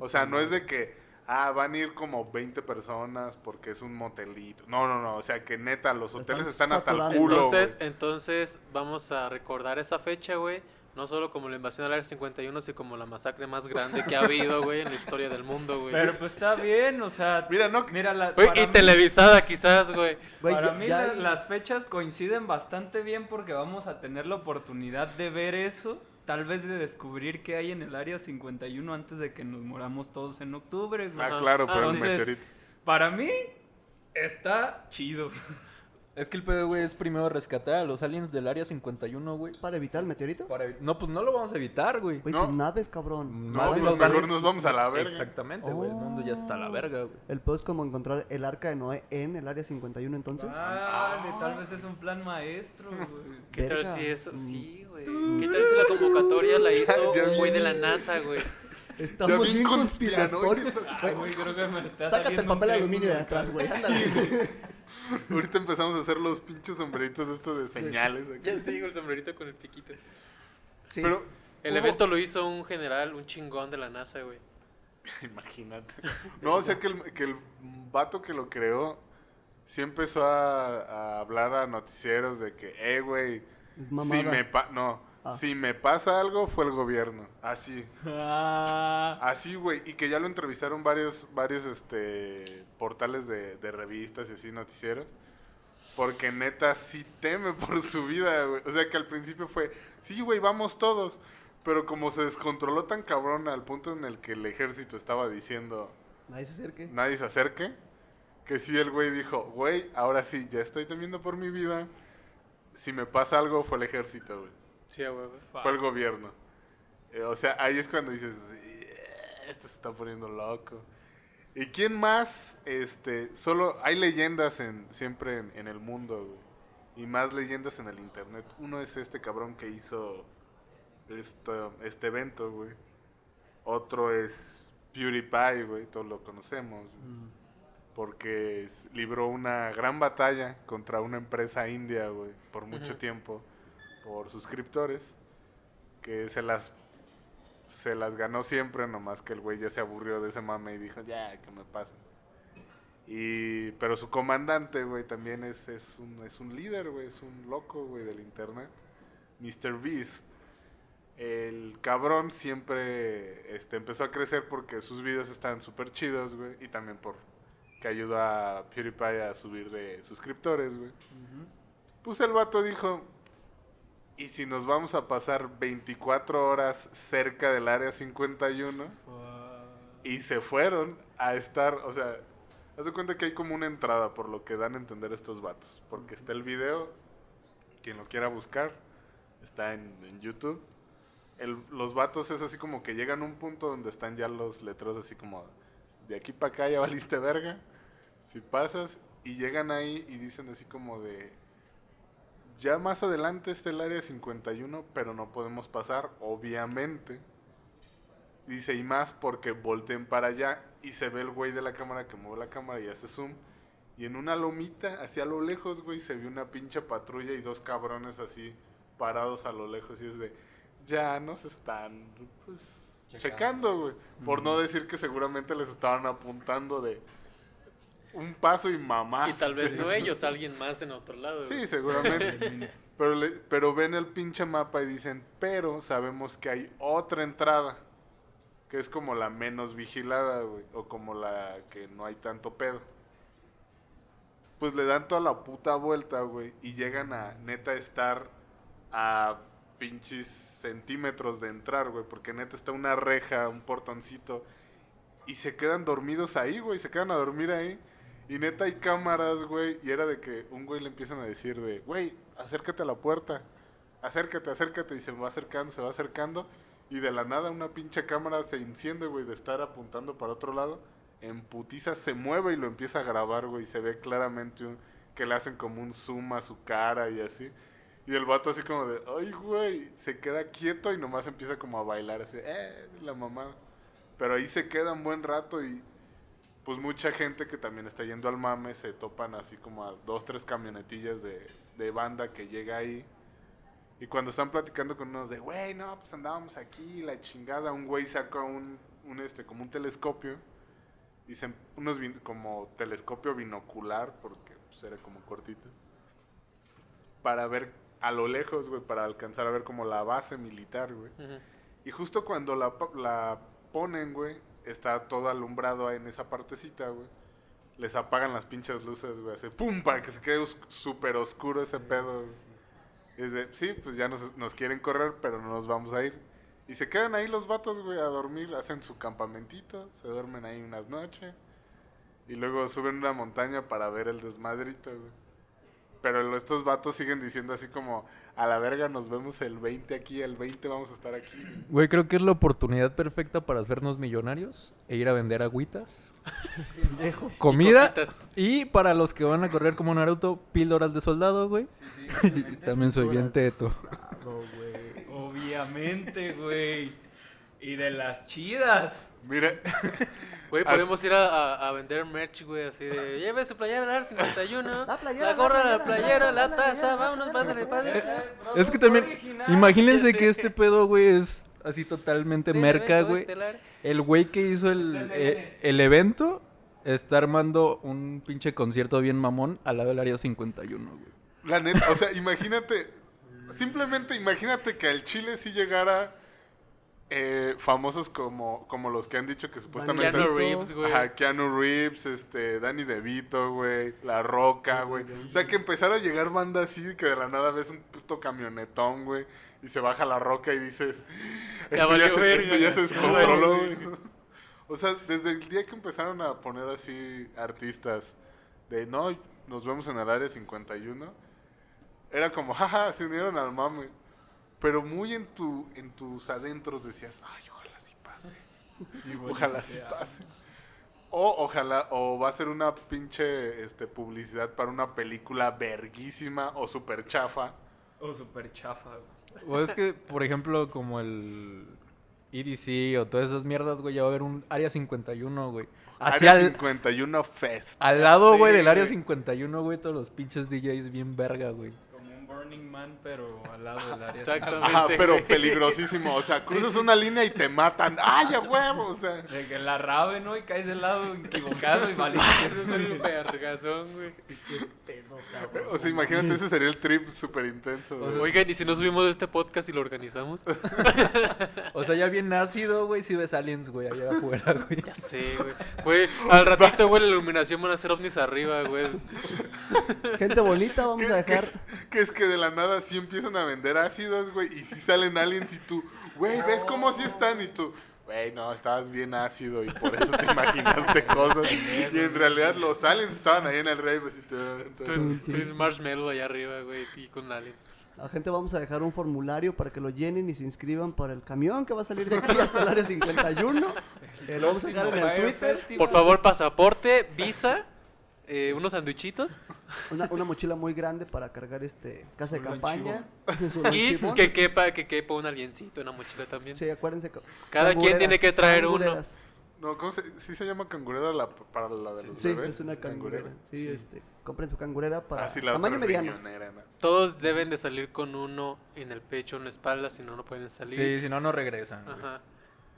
O sea, no es de que, ah, van a ir como 20 personas porque es un motelito. No, no, no, o sea, que neta, los hoteles Están están hasta el culo, Entonces, entonces vamos a recordar esa fecha, güey. No solo como la invasión del Área 51, sino como la masacre más grande que ha habido, güey, en la historia del mundo, güey. Pero pues está bien, o sea. Mira, no, Mira, la, para y mí- televisada quizás, güey. Para ya- mí ya la- hay- las fechas coinciden bastante bien porque vamos a tener la oportunidad de ver eso, tal vez de descubrir qué hay en el área 51 antes de que nos moramos todos en octubre. güey. Ah, claro, Ah, pero Entonces, meteorito. para mí está chido. Es que el pedo, güey, es primero rescatar a los aliens del área 51, güey. ¿Para evitar el meteorito? Para evi- No, pues no lo vamos a evitar, güey. Güey, No. sus naves, cabrón. No, pues nos va a- mejor nos vamos a la verga. Exactamente, güey. El mundo ya está a la verga, güey. El peor es como encontrar el arca de Noé en el área 51 entonces. Ah, tal vez es un plan maestro, güey. ¿Qué tal Verga. si eso? Sí, güey. ¿Qué tal si la convocatoria la hizo Ya un güey de la. NASA, güey? Estamos bien conspiratorios. Sácate el papel aluminio de atrás, güey. Ahorita empezamos a hacer los pinches sombreritos estos de señales. aquí. Ya sigo el sombrerito con el piquito. Sí. Pero, El evento lo hizo un general, un chingón de la NASA, güey. Imagínate. No, o sea que el, que el vato que lo creó sí empezó a, a hablar a noticieros de que, eh, güey, es si me pa no, Ah. si me pasa algo fue el gobierno. Así. Ah, Así, güey, y que ya lo entrevistaron varios, varios, este, portales de, de revistas y así, noticieros. Porque neta sí teme por su vida, güey. O sea que al principio fue, sí, güey, vamos todos. Pero como se descontroló tan cabrón al punto en el que el ejército estaba diciendo, Nadie se acerque. nadie se acerque, que sí el güey dijo, güey, ahora sí, ya estoy temiendo por mi vida. Si me pasa algo fue el ejército, güey. Sí. Fue el gobierno. Eh, o sea, ahí es cuando dices, "Eh, esto se está poniendo loco. ¿Y quién más? Este, solo hay leyendas en, siempre en, en el mundo, güey. y más leyendas en el internet. Uno es este cabrón que hizo esto, este evento, güey. Otro es PewDiePie, güey, todos lo conocemos. güey, Porque libró una gran batalla contra una empresa india, güey, por mucho tiempo, por suscriptores, que se las se las ganó siempre, nomás que el güey ya se aburrió de ese mame y dijo, ya, que me pasen. Y, pero su comandante, güey, también es, es, un, es un líder, güey, es un loco, güey, del internet. Mr. Beast. El cabrón siempre este, empezó a crecer porque sus videos estaban súper chidos, güey, y también por que ayudó a PewDiePie a subir de suscriptores, güey. Pues el vato dijo, ¿y si nos vamos a pasar 24 horas cerca del área 51? Y se fueron a estar, o sea, haz de cuenta que hay como una entrada por lo que dan a entender estos vatos. Porque está el video, quien lo quiera buscar, está en, en YouTube. El- los vatos es así como que llegan a un punto donde están ya los letreros así como, de aquí para acá ya valiste verga, si pasas, y llegan ahí y dicen así como de, ya más adelante está el área 51, pero no podemos pasar, obviamente. Dice, y más porque volteen para allá y se ve el güey de la cámara que mueve la cámara y hace zoom. Y en una lomita, hacia lo lejos, güey, se ve una pinche patrulla y dos cabrones así parados a lo lejos. Y es de, ya nos están, pues, Checando. checando, güey. Por no decir que seguramente les estaban apuntando de un paso y mamá. Y tal vez no ellos, alguien más en otro lado. Sí, güey. seguramente. pero, le- pero ven el pinche mapa y dicen, pero sabemos que hay otra entrada. Que es como la menos vigilada, güey. O como la que no hay tanto pedo. Pues le dan toda la puta vuelta, güey. Y llegan a neta estar a pinches centímetros de entrar, güey. Porque neta está una reja, un portoncito. Y se quedan dormidos ahí, güey. Se quedan a dormir ahí. Y neta hay cámaras, güey. Y era de que un güey le empiezan a decir de, güey, acércate a la puerta. Acércate, acércate. Y se va acercando, se va acercando. Y de la nada una pinche cámara se enciende, güey, de estar apuntando para otro lado. En putiza se mueve y lo empieza a grabar, güey. Y se ve claramente un- que le hacen como un zoom a su cara y así. Y el vato así como de, ay, güey. Se queda quieto y nomás empieza como a bailar así, eh, la mamá. Pero ahí se queda un buen rato y pues mucha gente que también está yendo al mame se topan así como a dos, tres camionetillas de, de banda que llega ahí. Y cuando están platicando con unos de, güey, no, pues andábamos aquí, la chingada, un güey saca un, un este, como un telescopio. Dicen, unos bin- como telescopio binocular, porque pues, era como cortito. Para ver a lo lejos, güey, para alcanzar a ver como la base militar, güey. Y justo cuando la, la ponen, güey, está todo alumbrado en esa partecita, güey. Les apagan las pinches luces, güey, así, ¡pum! Para que se quede os- súper oscuro ese pedo. Y es de, sí, pues ya nos, nos quieren correr, pero no nos vamos a ir. Y se quedan ahí los vatos, güey, a dormir, hacen su campamentito, se duermen ahí unas noches. Y luego suben una montaña para ver el desmadrito, güey. Pero estos vatos siguen diciendo así como, a la verga nos vemos el 20 aquí, el 20 vamos a estar aquí. güey". Creo que es la oportunidad perfecta para hacernos millonarios e ir a vender agüitas, comida y para los que van a correr como Naruto, píldoras de soldado, güey. También soy bien teto. Claro, güey. Obviamente, güey. Y de las chidas. Mire, Güey, podemos ir a, a- a vender merch, güey, así de... Lleve su playera al AR 51, La playera, la la gorra, la playera, la taza, vámonos, pásale, padre. playera. Es que también, Original. imagínense que este pedo, güey, es así totalmente merca, güey. estelar. El güey que hizo el, eh, el evento está armando un pinche concierto bien mamón al lado del área 51, güey. la neta, o sea, imagínate, simplemente imagínate que al Chile sí llegara eh, famosos como, como los que han dicho que supuestamente... Keanu Reeves, güey. Ajá, Keanu Reeves, este, Danny DeVito, güey, La Roca, güey. O sea, que empezara a llegar banda así, que de la nada ves un puto camionetón, güey, y se baja La Roca y dices, esto ya, valió se, esto ya ya. se descontroló, güey. O sea, desde el día que empezaron a poner así artistas de, no, nos vemos en el área 51, era como, jaja, se unieron al mame. Pero muy en, tu, en tus adentros decías, ay, ojalá sí pase. Ojalá sí pase. O ojalá, o va a ser una pinche este, publicidad para una película verguísima o super chafa. O super chafa, güey. O es que, por ejemplo, como el EDC o todas esas mierdas, güey, ya va a haber un Área 51, güey. Hacia Área al, 51 Fest. al lado, güey, del Área güey. 51, güey, todos los pinches DJs bien verga, güey. Burning Man, pero al lado del área. Exactamente. Ajá, pero peligrosísimo. O sea, cruzas una línea y te matan. ¡Ay, a huevo! O sea, De que la rave, ¿no? Y caes del lado equivocado y valiste. Ese es el vergazón, güey. o sea, imagínate, ese sería el trip súper intenso. güey. Oigan, ¿y si nos subimos este podcast y lo organizamos? O sea, ya bien nacido, güey, si ves aliens, güey, allá afuera, güey. Ya sé, güey. Güey, al ratito, güey, la iluminación van a ser ovnis arriba, güey. Gente bonita, vamos ¿Qué, a qué dejar. es, que es que de la nada sí empiezan a vender ácidos, güey, y sí salen aliens y tú, güey, ¿ves cómo sí están? Y tú, güey, no, estabas bien ácido y por eso te imaginaste cosas. Y en realidad los aliens estaban ahí en el rey, pues, y tú, entonces, Sí, sí. Un marshmallow allá arriba, güey, y con alien. La gente vamos a dejar un formulario para que lo llenen y se inscriban para el camión que va a salir de aquí hasta el área 51. Eh, lo vamos a dejar en el Twitter. Por favor, pasaporte, visa, eh, unos sandwichitos Una, una mochila muy grande para cargar este casa de campaña. Y que quepa, que quepa un aliencito en la mochila también. Sí, acuérdense. que- Cada quien tiene que traer uno. no, ¿cómo se, sí se llama cangurera la, para la de los Sí, bebés? es una cangurera. Sí, este, compren su cangurera para Así la tamaño mediano. ¿no? Todos deben de salir con uno en el pecho, en la espalda, si no, no pueden salir. Sí, si no, no regresan. Ajá.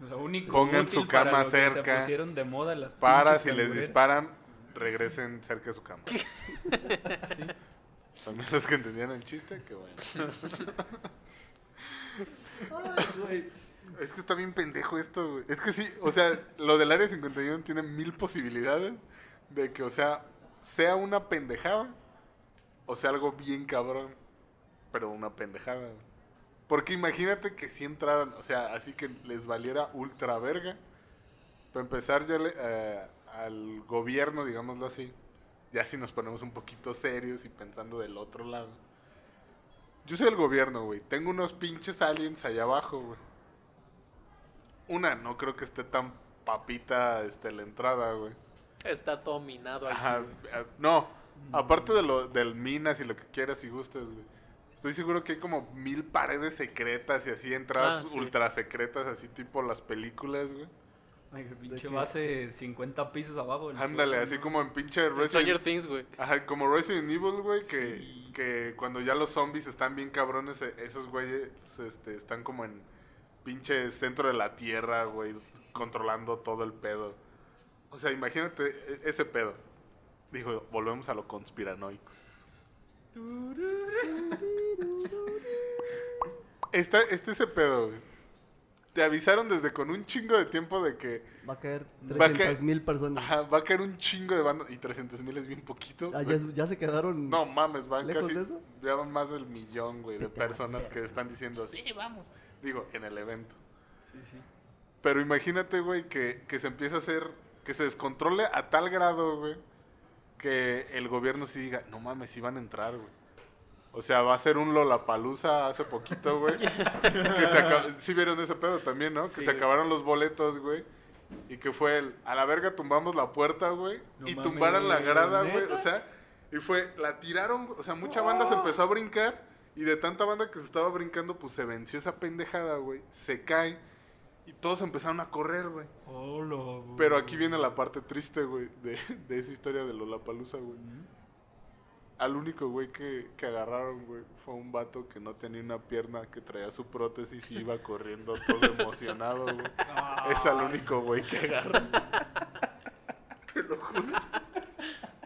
Lo único Pongan útil su cama para lo que cerca. Se pusieron de moda las Para, si les disparan, regresen cerca de su cama. También los que entendían el chiste, qué bueno. Ay, güey. Es que está bien pendejo esto, güey. Es que sí, o sea, lo del área 51 tiene mil posibilidades de que, o sea, sea una pendejada o sea algo bien cabrón, pero una pendejada. güey. Porque imagínate que si entraran, o sea, así que les valiera ultra verga. Para empezar, ya le- eh, al gobierno, digámoslo así, ya si nos ponemos un poquito serios y pensando del otro lado. Yo soy el gobierno, güey. Tengo unos pinches aliens allá abajo, güey. Una, no creo que esté tan papita este, la entrada, güey. Está todo minado aquí. Ajá, eh, no, aparte de lo del minas y lo que quieras y gustes, güey. Estoy seguro que hay como mil paredes secretas y así entradas Ah, sí. ultra secretas, así tipo las películas, güey. Ay, que pinche base 50 pisos abajo. Ándale, suelo, así ¿no? como en pinche Resident Things, güey. Ajá, como Resident Evil, güey, que, que cuando ya los zombies están bien cabrones, e- esos güeyes este, están como en pinche centro de la tierra, güey, controlando todo el pedo. O sea, imagínate e- ese pedo. Dijo, volvemos a lo conspiranoico. Está, este ese pedo, güey. Te avisaron desde con un chingo de tiempo de que Va a caer Va a caer- 300 mil personas. ajá, va a caer un chingo de banda. Y 300 mil es bien poquito. Ah, ya, ya se quedaron. No mames, van ¿Lejos casi. de eso? Ya van más del millón, güey, de personas que están diciendo sí, vamos. Digo, en el evento. Sí, sí. Pero imagínate, güey, que, que se empieza a hacer. Que se descontrole a tal grado, güey, que el gobierno sí diga, no mames, sí van a entrar, güey. O sea, va a ser un Lollapalooza hace poquito, güey. que se acab- Sí vieron ese pedo también, ¿no? Que se güey. acabaron los boletos, güey. Y que fue el, a la verga tumbamos la puerta, güey. No y mames, tumbaron la grada, güey. O sea, y fue, la tiraron, o sea, mucha banda se empezó a brincar. Y de tanta banda que se estaba brincando, pues se venció esa pendejada, güey. Se cae. Y todos empezaron a correr, güey. Güey. Pero aquí viene la parte triste, güey, de, de esa historia de Lollapalooza, güey. Al único güey que, que agarraron, güey, fue un vato que no tenía una pierna, que traía su prótesis y iba corriendo todo emocionado, güey. Es al único güey que agarraron. Te lo juro.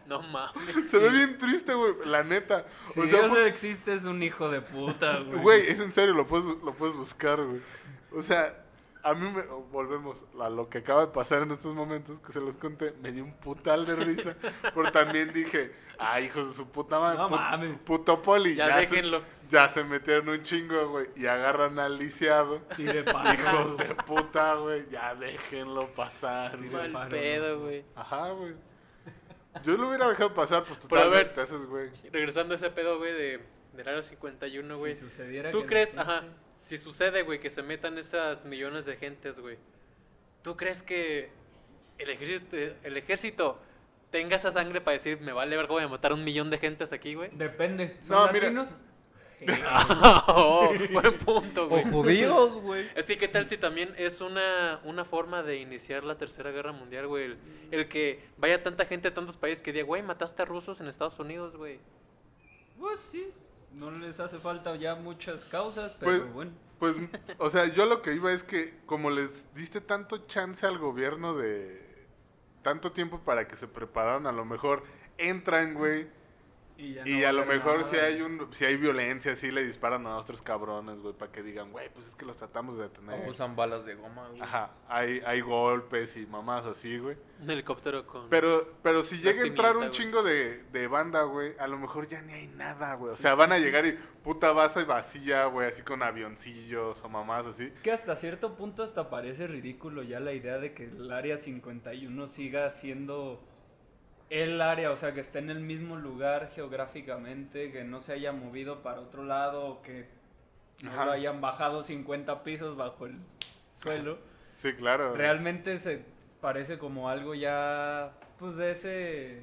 No mames. Se ve bien triste, güey, la neta. Si o sea, eso fue- existe, es un hijo de puta, güey. Güey, es en serio, lo puedes, lo puedes buscar, güey. O sea, a mí me... Volvemos a lo que acaba de pasar en estos momentos, que se los conté, me dio un putal de risa. Pero también dije, ay, hijos de su puta madre. No put- mames. Puto poli. Ya se- déjenlo. ya se metieron un chingo, güey. Y agarran al lisiado. Tire palos. Hijos de puta, güey. Ya déjenlo pasar, güey. Mal paro, pedo, güey. Ajá, güey. Yo lo hubiera dejado pasar, pues Pero a totalmente ver. te haces, güey. Regresando a ese pedo, güey, de, del área 51, güey. Si sucediera ¿Tú que crees, ajá, pinche- si sucede, güey, que se metan esas millones de gentes, güey? ¿Tú crees que el ejército, el ejército tenga esa sangre para decir, me vale ver voy a matar a un millón de gentes aquí, güey. Depende. ¿Son No, mira. latinos? oh, buen punto, O güey. judíos, güey. Es que, ¿qué tal si también es una, una forma de iniciar la Tercera Guerra Mundial, güey? El, el que vaya tanta gente a tantos países que diga, güey, mataste a rusos en Estados Unidos, güey. Pues sí. No les hace falta ya muchas causas, pero Pues- bueno. Pues, o sea, yo lo que iba es que como les diste tanto chance al gobierno de tanto tiempo para que se prepararan, a lo mejor entran, güey, Y, ya y no a lo mejor nada. si hay un si hay violencia, sí le disparan a otros cabrones, güey, para que digan, güey, pues es que los tratamos de detener. Usan balas de goma, güey. Ajá, hay, hay golpes y mamás así, güey. Un helicóptero con... Pero, pero si llega a entrar un güey. chingo de, de banda, güey, a lo mejor ya ni hay nada, güey. O sea, van a llegar y puta base vacía, güey, así con avioncillos o mamás así. Es que hasta cierto punto hasta parece ridículo ya la idea de que el área 51 siga siendo el área, o sea, que esté en el mismo lugar geográficamente, que no se haya movido para otro lado, o que no lo hayan bajado 50 pisos bajo el suelo. Sí, claro. Realmente se parece como algo ya, pues de ese,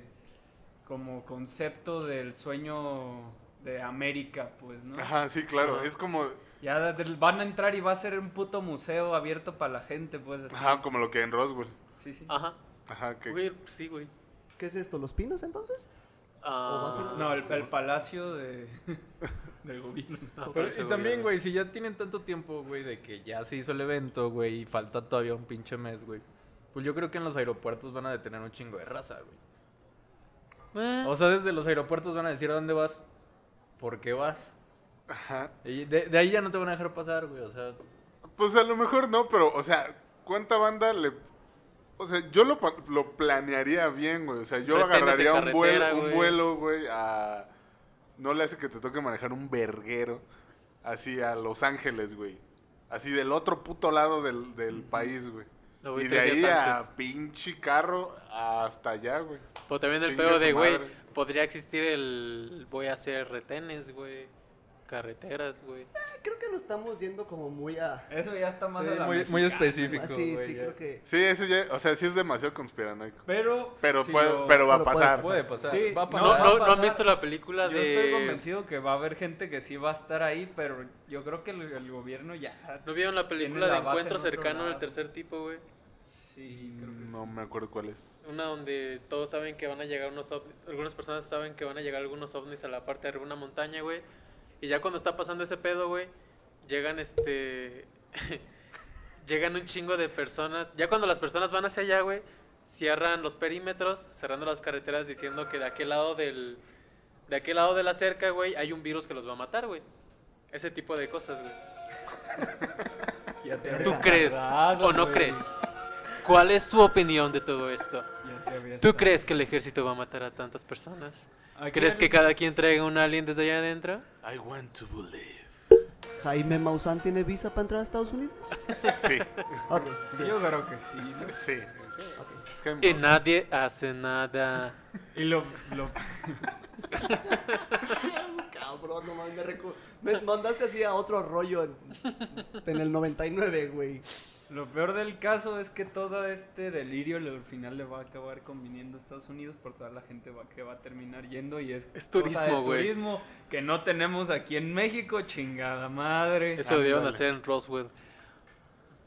como concepto del sueño de América, pues, ¿no? Ajá, sí, claro. Ajá. Es como, Ya van a entrar y va a ser un puto museo abierto para la gente, pues. así. ajá, como lo que en Roswell. Sí, sí. Ajá. Ajá, que... Güey, sí, güey. ¿Qué es esto? ¿Los pinos entonces? Ah, No, el, el palacio de, del gobierno. ah, Pero, y también, güey, si ya tienen tanto tiempo, güey, de que ya se hizo el evento, güey, y falta todavía un pinche mes, güey. Pues yo creo que en los aeropuertos van a detener un chingo de raza, güey. Eh, O sea, desde los aeropuertos van a decir a dónde vas, por qué vas. Ajá. Y de, de ahí ya no te van a dejar pasar, güey. O sea, Pues a lo mejor no, pero, o sea, ¿cuánta banda le...? O sea, yo lo, lo planearía bien, güey. O sea, yo agarraría un vuelo, un güey. vuelo, güey, a... No le hace que te toque manejar un verguero así a Los Ángeles, güey. Así del otro puto lado del, del país, güey. Y de ahí a pinche carro hasta allá, güey. Pero también el su de, güey, podría existir el voy a hacer retenes, güey. Carreteras, güey. Creo que nos estamos yendo como muy a... Eso ya está más sí, a la muy, específico, Ah, sí, güey. sí, ya. creo que... Sí, ese ya, o sea, sí es demasiado conspiranoico. Pero. Pero, si puede- lo- pero va a pasar. Puede pasar. Sí, va a no, pasar. No, no, ¿no han visto la película Yo de... estoy convencido que va a haber gente que sí va a estar ahí, pero yo creo que el, el gobierno ya. ¿No vieron la película la de Encuentro en Cercano del tercer tipo, güey? Sí, creo que sí. No me acuerdo cuál es. Una donde todos saben que van a llegar unos ovnis, algunas personas saben que van a llegar algunos ovnis a la parte de arriba de una montaña, güey. Y ya cuando está pasando ese pedo, güey, llegan este... llegan un chingo de personas. Ya cuando las personas van hacia allá, güey, cierran los perímetros, cerrando las carreteras diciendo que de aquel lado del... De aquel lado de la cerca, güey, hay un virus que los va a matar, güey. Ese tipo de cosas, güey. Ya te ¿Tú crees tardado, o no crees? ¿Cuál es tu opinión de todo esto? ¿Tú crees que el ejército va a matar a tantas personas? ¿Crees que cada quien traiga un alien desde allá adentro? I want to believe. ¿Jaime Maussan tiene visa para entrar a Estados Unidos? Sí. Yo creo que sí. ¿no? sí. Es que Y nadie hace nada. Y lo, lo, Cabrón, no mames, me, recu- me mandaste así a otro rollo en, en el 99, güey. Lo peor del caso es que todo este delirio al final le va a acabar conviniendo a Estados Unidos por toda la gente va, que va a terminar yendo y es, Es cosa de turismo, güey. turismo que no tenemos aquí en México, chingada madre. Eso lo debieron Ándale. hacer en Roswell.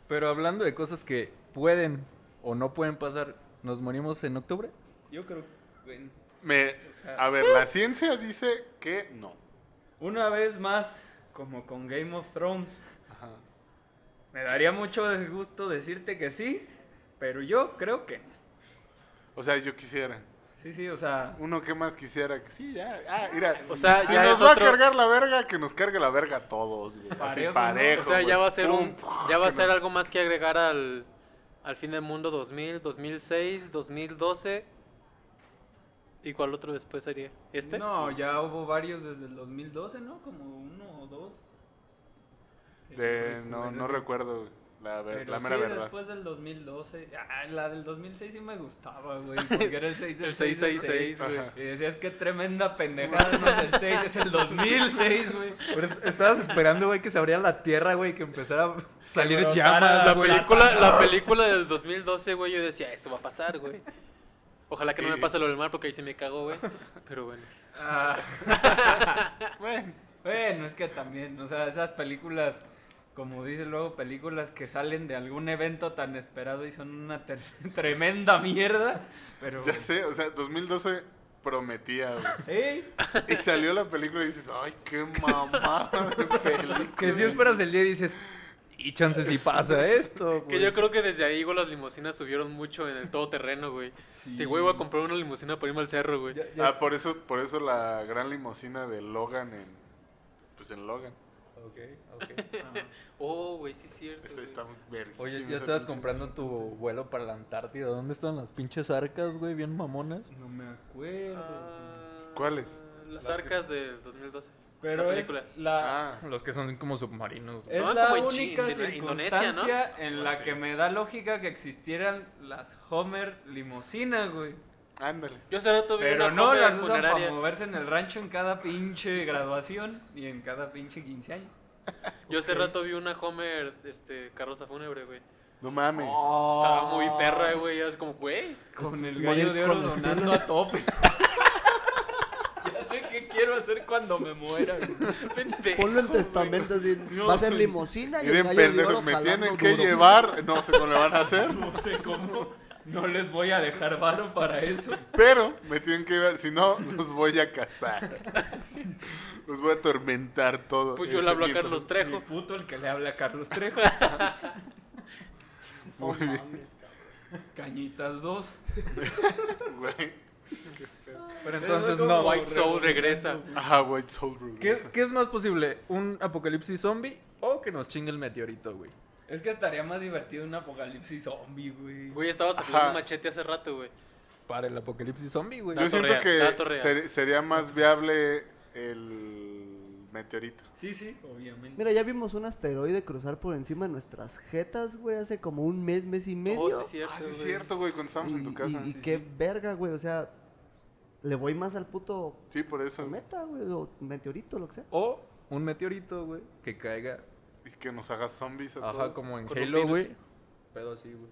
Pero hablando de cosas que pueden o no pueden pasar, ¿nos morimos en octubre? Yo creo que Me, O sea- a ver, la ciencia dice que no. una vez más, como con Game of Thrones. Me daría mucho gusto decirte que sí, pero yo creo que no. O sea, yo quisiera. Sí, sí, o sea, Uno que más quisiera que sí, ya. Ah, mira. O sea, si ya nos es va otro- a cargar la verga, que nos cargue la verga a todos, güey. Así Parejo. O sea, ya va a ser Pum, un, ya va a ser nos- algo más que agregar al, al fin del mundo 2000, 2006, 2012. ¿Y cuál otro después sería? ¿Este? no, ya hubo varios desde el 2012, ¿no? Como uno o dos. De, no, no recuerdo, güey. La, ver- Pero la mera sí, verdad. después del 2012. Ah, la del 2006 sí me gustaba, güey. Porque era el 6 del El 6 del 666, güey. Y decías que tremenda pendejada, no es el 6, es el 2006, güey. Estabas esperando, güey, que se abriera la tierra, güey, que empezara a salir llamas, La güey. película, la película del 2012, güey, yo decía, esto va a pasar, güey. Ojalá que no me pase lo del mar porque ahí se me cagó, güey. Pero bueno. Ah, Bueno, bueno, es que también, o sea, esas películas, como dices luego, películas que salen de algún evento tan esperado y son una ter- tremenda mierda, pero... ya sé, o sea, 2012 prometía, güey. ¡Ey! Y salió la película y dices, ay, qué mamada de película. Que si esperas el día y dices, y chance si pasa esto, Que yo creo que desde ahí, güey, las limusinas subieron mucho en el todoterreno, güey. Sí, güey, voy a comprar una limusina para irme al cerro, güey. Ya- ya- Ah, por eso, por eso la gran limusina de Logan en, pues en Logan. Ok, ok. Oh, güey, sí es cierto. Este está verguísima Oye, ya estabas comprando tu vuelo para la Antártida. ¿Dónde están las pinches arcas, güey? Bien mamonas. No me acuerdo. Ah, ¿Cuáles? Las Las que- arcas del 2012. pero la es película. la, Ah, Los que son como submarinos. güey. Es Estaban la como única en Indonesia, ¿no? circunstancia en la Sí. que me da lógica que existieran las Homer limusina, güey. Ándale. Yo hace rato vi Pero una no las usan para moverse en el rancho en cada pinche graduación y en cada pinche 15 años. Yo hace rato vi una Homer, este, carroza fúnebre, güey. No mames. Estaba muy perra, güey. Ya es como, güey. Con el gallo de oro sonando a tope. ya sé qué quiero hacer cuando me muera. güey. pendejo, Ponlo en testamento así. No, va a ser limosina y el Miren, gallo de oro me tienen que duro. llevar. No sé cómo le van a hacer. No sé cómo. No les voy a dejar varo para eso. Pero me tienen que llevar. Si no, los voy a cazar. Los voy a atormentar todo. Pues yo este, le hablo a Carlos Mi Trejo. puto el que le habla a Carlos Trejo. Muy bien, Cañitas 2. güey. Pero entonces no. White Soul regresa. Ajá, White Soul. ¿Qué es, ¿Qué es más posible? ¿Un apocalipsis zombie o que nos chingue el meteorito, güey? Es que estaría más divertido un apocalipsis zombie, güey. Güey, estaba Ajá. sacando machete hace rato, güey. Para el apocalipsis zombie, güey. Yo Dato siento real, que ser- sería más viable el meteorito. Sí, sí, obviamente. Mira, ya vimos un asteroide cruzar por encima de nuestras jetas, güey, hace como un mes, mes y medio. Oh, sí, es cierto. Ah, sí, es güey. cierto, güey, cuando estábamos en tu casa. Y, y Sí, qué sí. verga, güey, o sea, le voy más al puto Sí, por eso. cometa, güey, o meteorito, lo que sea. O un meteorito, güey, que caiga. Y que nos hagas zombies a Ajá, todos. como en Con un Halo, virus. güey. Pedo así, güey.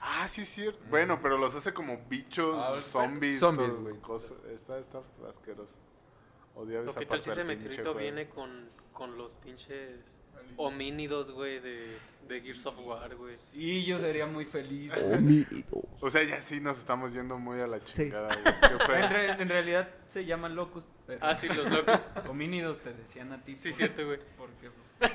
Ah, sí, es cierto. Bueno, pero los hace como bichos, Ah, zombies. zombies, todo- güey. cosa- Está, está asqueroso. Odiaba Lo esa que tal si ese meteorito viene con, con los pinches homínidos, güey, de, de Gears of War, güey. Y yo sería muy feliz. O sea, ya sí nos estamos yendo muy a la chingada, güey. Qué En, feo. re- en realidad se llaman locus. Pero Ah, sí, los locos. Homínidos te decían a ti. Sí, por- cierto, güey. Porque pues,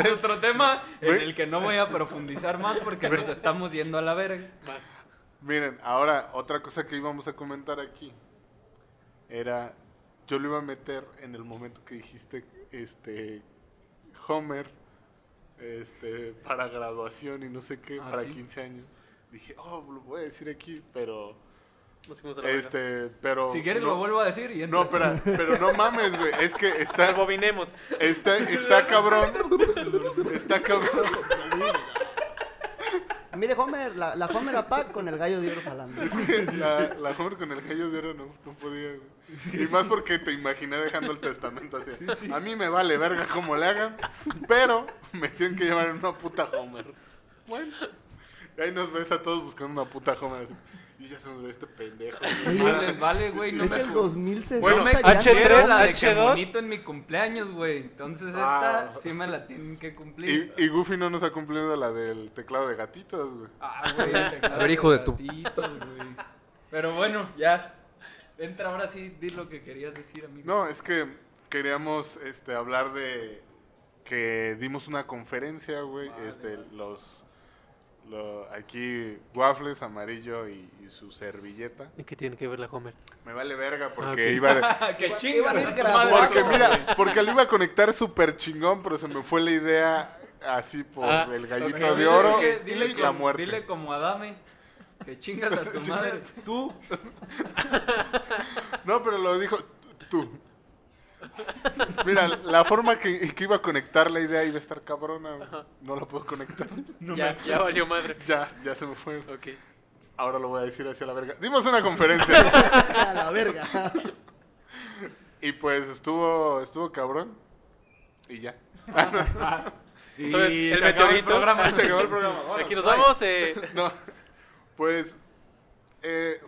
es otro tema en el que no voy a profundizar más porque nos estamos yendo a la verga. Más. Miren, ahora otra cosa que íbamos a comentar aquí era yo lo iba a meter en el momento que dijiste este Homer este para graduación y no sé qué, Ah, para ¿sí? 15 años. Dije, "Oh, lo voy a decir aquí, pero Nos fuimos a la este, pero Si quieres no, lo vuelvo a decir y No, espera, pero no mames, güey, es que está Rebobinemos. está está cabrón. Está cabrón. Mire, Homer, la, la Homer Apac con el gallo de oro jalando. La, la Homer con el gallo de oro no, no podía, güey. Y más porque te imaginé dejando el testamento así. A mí me vale verga como le hagan, pero me tienen que llevar en una puta Homer. Bueno. Y ahí nos ves a todos buscando una puta Homer así. Y ya se nos ve este pendejo. No les vale, güey. No es me el ju- 2060. Bueno, no me ya H3, cumplieron la de que H2. bonito en mi cumpleaños, güey. Entonces esta Ah. sí me la tienen que cumplir. Y, y Goofy no nos ha cumplido la del teclado de gatitos, güey. Ah, güey. A ver, hijo de tu- gatitos, güey. Pero bueno, ya. Entra ahora sí, di lo que querías decir, amigo. No, es que queríamos este, hablar de que dimos una conferencia, güey. este, los, lo- aquí Waffles, Amarillo y, y su servilleta. ¿Y qué tiene que ver la Homer? Me vale verga porque Ah, ok. iba tu grabando. madre, Porque mira, porque lo iba a conectar súper chingón, pero se me fue la idea así por Ah, el gallito de dile oro que- y dile, la como- muerte. dile como Adame, que chingas a tu madre. Tú, No, pero lo dijo tú. Mira, la forma que, que iba a conectar la idea iba a estar cabrona. No la puedo conectar. No ya, me- ya valió madre. Ya, ya se me fue. Ok. Ahora lo voy a decir hacia la verga. Dimos una conferencia. A la verga. y pues estuvo, estuvo cabrón. Y ya. Ah, y Entonces, el meteorito. programa. Ahí se acabó el programa. Bueno, Aquí nos bye. vamos. Eh, No, pues eh,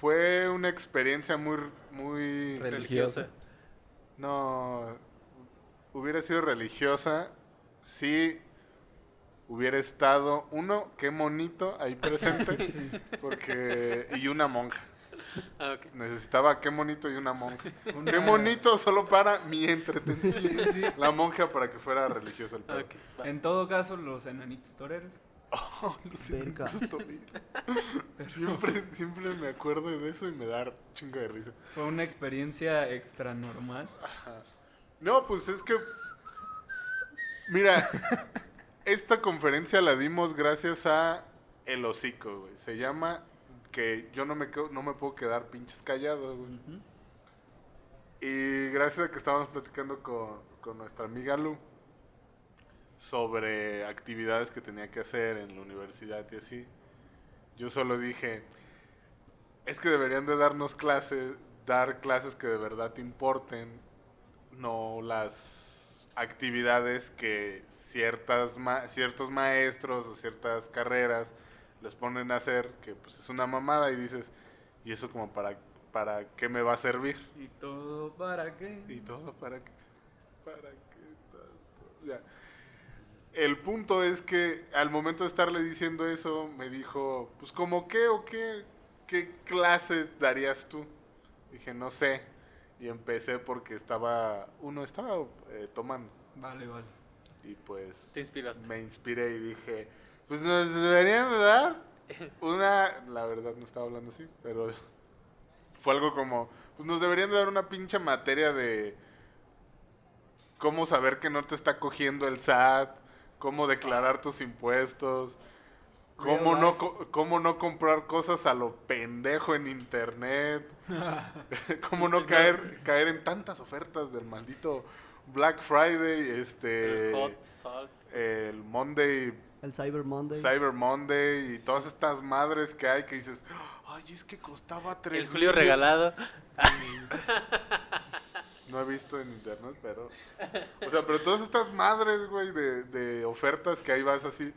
fue una experiencia muy, muy... Religiosa. No, hubiera sido religiosa si hubiera estado uno, qué monito ahí presente, porque y una monja. ah, ok. Necesitaba qué monito y una monja. Una- Qué monito solo para mi entretención. Sí, sí. La monja para que fuera religiosa el va. En todo caso, los enanitos toreros. Oh, Verga. Siempre, siempre me acuerdo de eso y me da chingo de risa. Fue una experiencia extra normal. No, pues es que. Mira, esta conferencia la dimos gracias a El Hocico, güey. Se llama que yo no me, quedo- no me puedo quedar pinches callado, güey. Y gracias a que estábamos platicando con, con nuestra amiga Lu sobre actividades que tenía que hacer en la universidad y así, yo solo dije, es que deberían de darnos clases, dar clases que de verdad te importen, no las actividades que ciertas ma- ciertos maestros o ciertas carreras les ponen a hacer, que pues es una mamada y dices, ¿y eso como para, para qué me va a servir? ¿Y todo para qué? ¿Y todo para qué? ¿Para qué tanto? Ya. El punto es que al momento de estarle diciendo eso, me dijo, pues como qué o qué, qué clase darías tú? Dije, no sé. Y empecé porque estaba, uno estaba eh, tomando. Vale, vale. Y pues Te inspiraste. me inspiré y dije, pues nos deberían de dar una, la verdad no estaba hablando así, pero fue algo como, pues nos deberían de dar una pinche materia de cómo saber que no te está cogiendo el SAT, cómo declarar tus impuestos, cómo Real no, co- cómo no comprar cosas a lo pendejo en internet, cómo no caer, caer en tantas ofertas del maldito Black Friday, este El hot salt. el Monday, El Cyber Monday. Cyber Monday y todas estas madres que hay que dices, ay, es que costaba tres El Julio mil". regalado. No he visto en internet, pero... O sea, pero todas estas madres, güey, de, de ofertas que ahí vas así,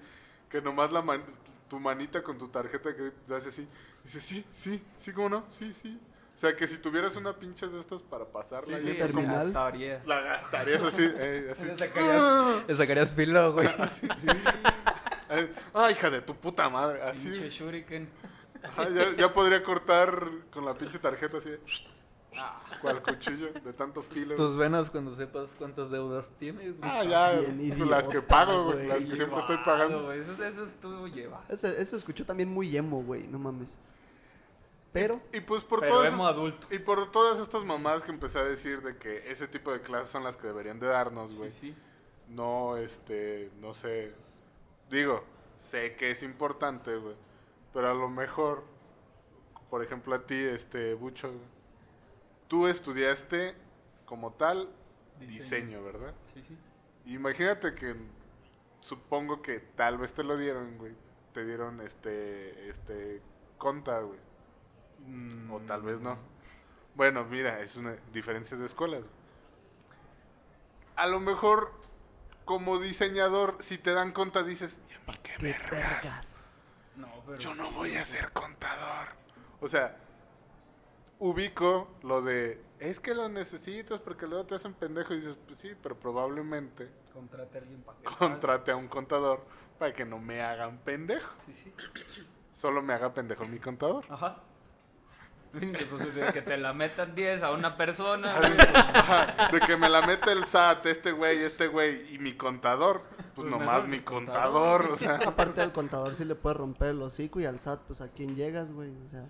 que nomás la man- tu manita con tu tarjeta de crédito te hace así, dice, sí, sí, sí, ¿cómo no? Sí, sí. O sea, que si tuvieras una pinche de estas para pasarla, Sí, sí, como- gastaría. la gastarías así, eh, así. Le sacarías, le sacarías filo, güey. Eh, Ay, hija de tu puta madre, así. Pinche shuriken. Ajá, ya, ya podría cortar con la pinche tarjeta así, Ah, cual cuchillo, de tanto filo. Tus venas cuando sepas cuántas deudas tienes. Ah, ya, bien pues, las que idiota, pago, güey, las que siempre estoy llevado, pagando. Eso, eso estuvo llevado. Eso, eso escuchó también muy emo, güey. No mames. Pero, Y pues por Pero todas emo adulto. y por todas estas mamadas que empecé a decir de que ese tipo de clases son las que deberían de darnos, güey. Sí, sí. No, este, no sé. Digo, sé que es importante, güey. Pero a lo mejor, por ejemplo, a ti, este, Bucho, güey, tú estudiaste como tal Diseño. diseño, ¿verdad? Sí, sí. Imagínate que supongo que tal vez te lo dieron, güey. Te dieron este este conta, güey. Mm, O tal vez no. Bueno, mira, es una diferencias de escuelas. güey. A lo mejor como diseñador si te dan conta dices, "Ya, ¿para qué qué vergas? vergas. No, pero Yo no voy a ser contador." O sea, ubico lo de, es que lo necesitas porque luego te hacen pendejo y dices, pues sí, pero probablemente Contrate a alguien para que contrate a un contador para que no me hagan pendejo. Sí, sí. Solo me haga pendejo mi contador. Ajá. Pues de que te la metan 10 a una persona. Ajá, de que me la mete el SAT, este güey, este güey y mi contador. Pues, Pues nomás mi contador, contador. o sea. Aparte del contador sí le puede romper el hocico y al SAT, pues a quién llegas, güey. O sea,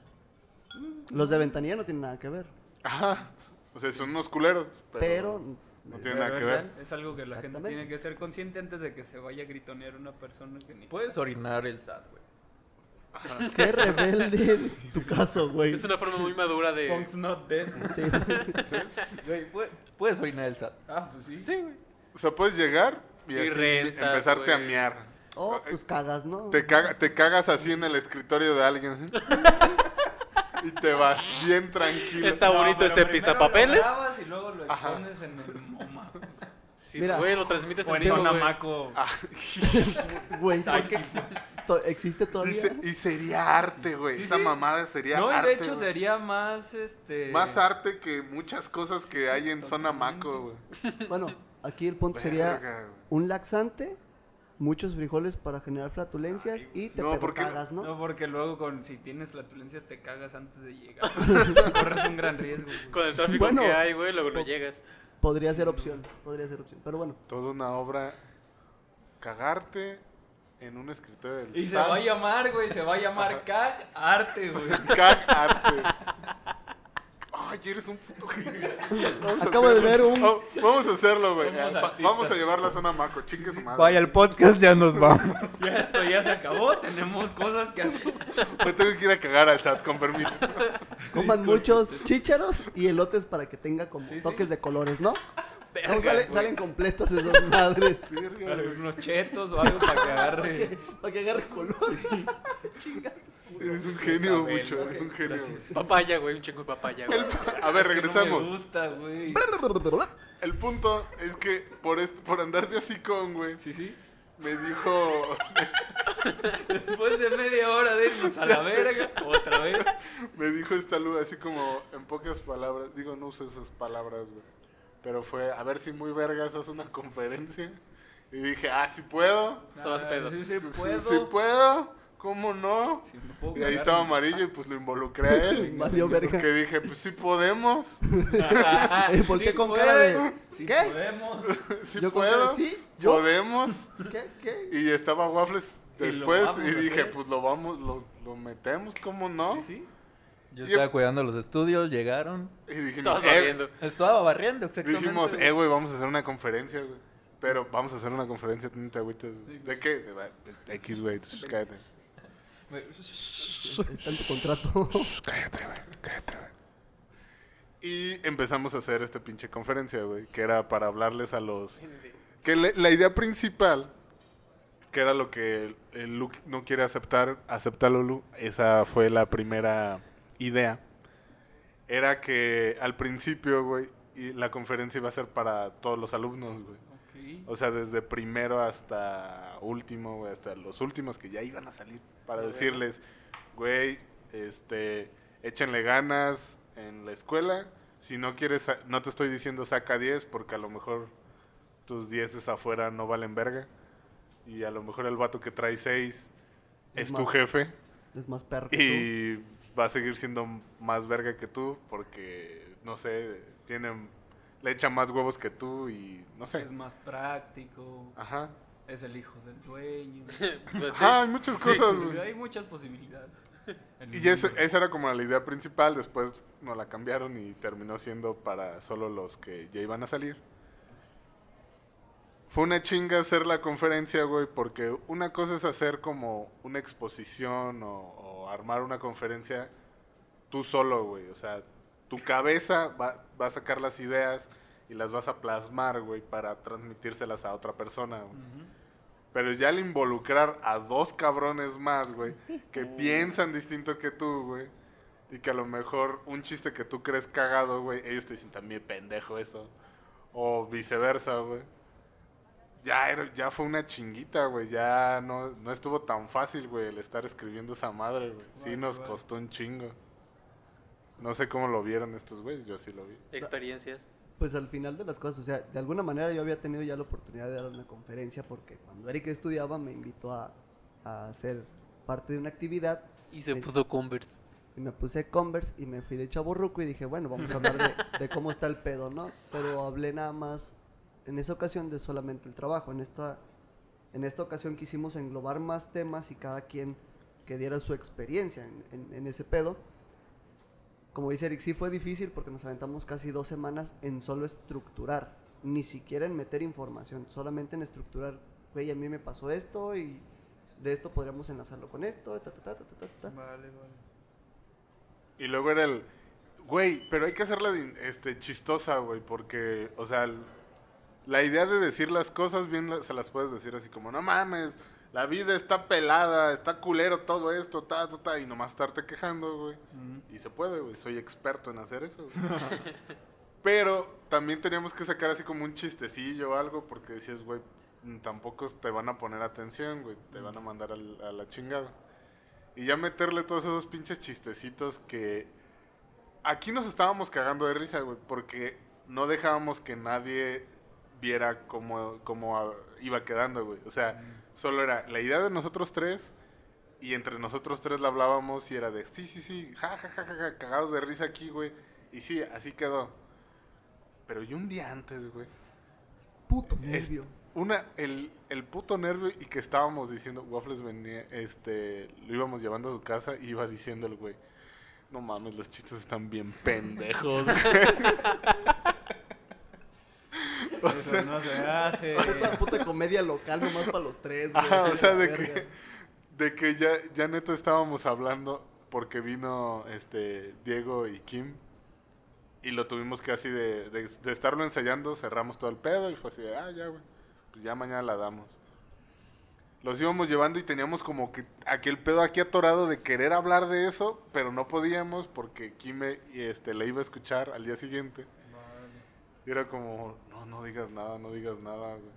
los de ventanilla no tienen nada que ver. Ajá. O sea, son unos culeros. Pero, Pero, no tiene nada que ver. Es algo que la gente tiene que ser consciente antes de que se vaya a gritonear una persona que ni. Puedes orinar el SAT, güey. Qué rebelde tu caso, güey. Es una forma muy madura de. Punk's not dead. Sí. Güey, ¿puedes, puedes orinar el SAT. Ah, pues sí. Sí, güey. O sea, puedes llegar y, Y así rentas, empezarte a miar. Oh, pues cagas, ¿no? Te, caga- te cagas así en el escritorio de alguien. así. y te vas bien tranquilo. Está bonito ese primero pisapapeles. Lo grabas y luego lo expones en el MoMA. Sí, Mira. güey, lo transmites en vivo, güey. Sonamaco. Ah, Güey, ¿por qué? Aquí. To- ¿Existe y, todavía? se- y sería arte, güey. Sí, Esa sí. mamada sería No, y arte. de hecho güey. sería más este. Más arte que muchas cosas que hay en Zona Maco, güey. Bueno, aquí el punto sería güey. un laxante, muchos frijoles para generar flatulencias y te cagas, ¿no? No, porque luego con si tienes flatulencias te cagas antes de llegar. Corres un gran riesgo. güey. Con el tráfico Bueno. que hay, güey, luego no llegas. Podría ser opción, podría ser opción. Pero bueno, Toda una obra. Cagarte en un escritorio del Y se va a llamar, güey, se va a llamar CAG Arte, güey. Cagarte. Ay, eres un puto genio. Vamos a Acabo de hacerlo. ver un- Oh, vamos a hacerlo, güey. Somos Va- artistas. Vamos a llevar la zona Maco. Chingue su madre. Vaya, el podcast ya nos vamos. Ya esto ya se acabó, tenemos cosas que hacer. Me tengo que ir a cagar al SAT, con permiso. coman muchos chícharos y elotes para que tenga como Sí, sí. toques de colores, ¿no? Verga, No, sale- güey. salen completos esas madres. Verga, unos chetos o algo para que agarre. Para que agarre color. Chinga. Eres un genio, mucho. ok, Eres un genio. gracias. Papaya, güey, un chingo de papaya, güey. A ver, Que regresamos. No me gusta, güey. El punto es que por, est- por andar de hocicón, güey, Sí, sí. me dijo. Después de media hora de irnos a la verga, otra vez. Me dijo esta luz así como en pocas palabras. Digo, no uso esas palabras, güey. Pero fue, a ver si muy vergas haz una conferencia. Y dije, ah, sí puedo. Estabas Ah, pedo. Sí, sí, Sí, puedo. sí puedo. ¿Cómo no? Sí, me puedo Y ahí estaba amarillo y pues lo involucré a él. Valió verga. Porque dije, pues sí podemos. Eh, ¿Por qué Sí con puede, cara de.? Sí ¿Qué? podemos. Sí Yo puedo. ¿sí? ¿Yo? Podemos. ¿Qué? ¿Qué? Y estaba Waffles después y dije, pues lo vamos, lo, lo metemos, ¿cómo no? Sí, sí. Yo Y- estaba cuidando los estudios, llegaron. Y dijimos, eh, barriendo. Estaba barriendo, exactamente. dijimos, güey. eh, güey, vamos a hacer una conferencia, güey. Pero vamos a hacer una conferencia, no te agüites. ¿De qué? De, va- de X, güey, cállate. Está en tu contrato. Cállate, güey, cállate, güey. Y empezamos a hacer esta pinche conferencia, güey, que era para hablarles a los... Que le- la idea principal, que era lo que el Luke no quiere aceptar, aceptarlo Lu, esa fue la primera idea. Era que al principio, güey, y la conferencia iba a ser para todos los alumnos, güey. O sea, desde primero hasta último, güey, hasta los últimos que ya iban a salir. Para decirles, güey, este, échenle ganas en la escuela. Si no quieres, no te estoy diciendo saca 10 porque a lo mejor tus 10 afuera no valen verga. Y a lo mejor el vato que trae 6 Es es tu jefe Es más perro que tú. Va a seguir siendo más verga que tú porque, no sé, tiene, le echa más huevos que tú y no sé. Es más práctico. Ajá. Es el hijo del dueño. Pues sí. Ajá, hay muchas cosas, güey. Hay muchas posibilidades. Y ese- mundo. esa era como la idea principal, después nos la cambiaron y terminó siendo para solo los que ya iban a salir. Fue una chinga hacer la conferencia, güey, porque una cosa es hacer como una exposición o, o armar una conferencia tú solo, güey. O sea, tu cabeza va, va a sacar las ideas y las vas a plasmar, güey, para transmitírselas a otra persona, güey. Pero ya al involucrar a dos cabrones más, güey, que piensan distinto que tú, güey, y que a lo mejor un chiste que tú crees cagado, güey, ellos te dicen también pendejo eso. O viceversa, güey. Ya, era- ya fue una chinguita, güey. Ya no, no estuvo tan fácil, güey, el estar escribiendo esa madre, güey. Sí nos costó un chingo. No sé cómo lo vieron estos güeyes, yo sí lo vi. Experiencias. Pues al final de las cosas, o sea, de alguna manera yo había tenido ya la oportunidad de dar una conferencia porque cuando Eric estudiaba me invitó a, a ser parte de una actividad Y se Me- puso Converse. y me puse Converse y me fui de chaborruco y dije, bueno, vamos a hablar de, de cómo está el pedo, ¿no? Pero hablé nada más en esa ocasión de solamente el trabajo. En esta, en esta ocasión quisimos englobar más temas y cada quien que diera su experiencia en, en- en ese pedo. Como dice Eric, sí fue difícil porque nos aventamos casi dos semanas en solo estructurar, ni siquiera en meter información, solamente en estructurar, güey, a mí me pasó esto y de esto podríamos enlazarlo con esto, ta, ta, ta, ta, ta, ta, ta. Vale, vale. Y luego era el, güey, pero hay que hacerla este, chistosa, güey, porque, o sea, el- la idea de decir las cosas bien se las puedes decir así como, no mames, la vida está pelada, está culero todo esto, ta, ta, ta, y nomás estarte quejando, güey. Y se puede, güey, soy experto en hacer eso. güey. Pero también teníamos que sacar así como un chistecillo o algo, porque decías, güey, mm, tampoco te van a poner atención, güey, te van a mandar al- a la chingada. Y ya meterle todos esos pinches chistecitos que aquí nos estábamos cagando de risa, güey, porque no dejábamos que nadie viera cómo, cómo iba quedando, güey. O sea, solo era la idea de nosotros tres y entre nosotros tres la hablábamos y era de, sí, sí, sí, ja, ja, ja, ja, ja, cagados de risa aquí, güey. Y sí, así quedó. Pero y un día antes, güey. Puto nervio. Una, el, el puto nervio y que estábamos diciendo, Waffles venía, este, lo íbamos llevando a su casa y iba diciendo el güey, no mames, los chistes están bien pendejos, güey. O Eso sea, no se hace. Puta, puta comedia local nomás para los tres, güey. Así o sea, de verga. que, de que ya, ya neta estábamos hablando porque vino este Diego y Kim y lo tuvimos que así de, de, de estarlo ensayando, cerramos todo el pedo y fue así de, ah, ya, güey, pues ya mañana la damos. Los íbamos llevando y teníamos como que aquel pedo aquí atorado de querer hablar de eso, pero no podíamos porque Kim me- y este, le iba a escuchar al día siguiente. Y era como, no, no digas nada, no digas nada, güey.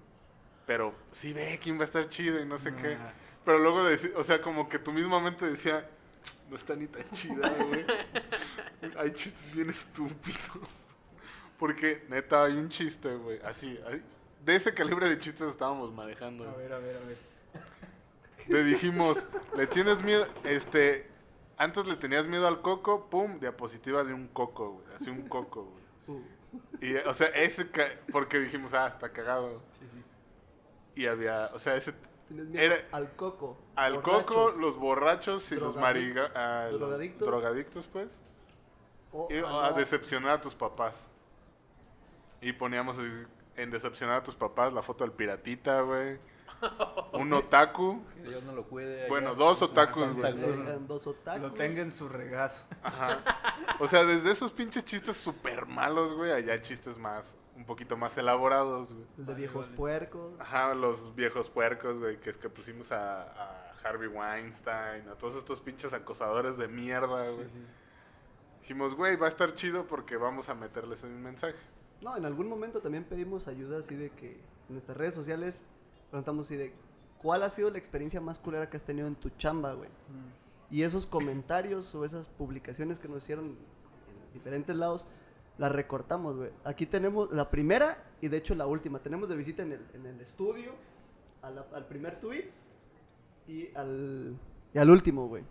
Pero sí ve, Kim va a estar chido y no sé qué. Pero luego, deci- o sea, como que tu misma mente decía, no está ni tan chida, güey. hay chistes bien estúpidos. Porque, neta, hay un chiste, güey, así. hay- de ese calibre de chistes estábamos manejando. A güey. ver, a ver, a ver. Le dijimos, ¿le tienes miedo? Este, antes le tenías miedo al coco, pum, diapositiva de un coco, güey. Así un coco, güey. Y, o sea, ese, ca- porque dijimos, ah, está cagado. Sí, sí. Y había, o sea, ese, Era- al coco. al borrachos, coco, los borrachos y los mariga, drogadictos. drogadictos, pues. o Y, a decepcionar a tus papás. Y poníamos en decepcionar a tus papás la foto del piratita, güey. Un otaku. Que Dios no lo cuide. Bueno, en dos otakus, güey. dos otakus. Lo tenga en su regazo. Ajá. O sea, desde esos pinches chistes súper malos, güey, allá chistes más, un poquito más elaborados, güey. El de viejos vale. puercos. Ajá, los viejos puercos, güey, que es que pusimos a, a Harvey Weinstein, a todos estos pinches acosadores de mierda, Sí, güey. sí. Dijimos, güey, va a estar chido porque vamos a meterles un mensaje. No, en algún momento también pedimos ayuda así de que en nuestras redes sociales preguntamos así de cuál ha sido la experiencia más culera que has tenido en tu chamba, güey. Mm. Y esos comentarios o esas publicaciones que nos hicieron en diferentes lados, las recortamos, güey. Aquí tenemos la primera y de hecho la última. Tenemos de visita en el, en el estudio la- al primer tweet y al, y al último, güey.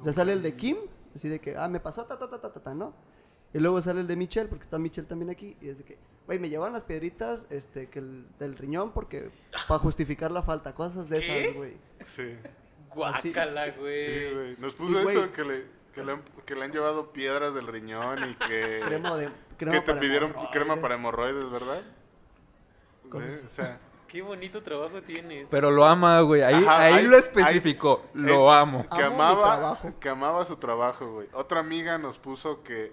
O sea, sale el de Kim, así de que, ah, me pasó, ta, ta, ta, ta, ta, ¿no? Y luego sale el de Michelle, porque está Michelle también aquí, y es de que, güey, me llevan las piedritas este, que el- del riñón porque, para justificar la falta, cosas de ¿Qué? esas, güey. Sí, Guácala, güey. sí, güey. Nos puso Y, eso, que le, que, le han, que le han llevado piedras del riñón y que, Crema de, crema que te para pidieron hemorroides. crema para hemorroides, ¿verdad? O sea, Qué bonito trabajo tienes. Pero lo ama, güey. Ahí, Ajá, ahí hay- lo especificó. lo eh, amo. Que Amo amaba, trabajo. que amaba su trabajo, güey. Otra amiga nos puso que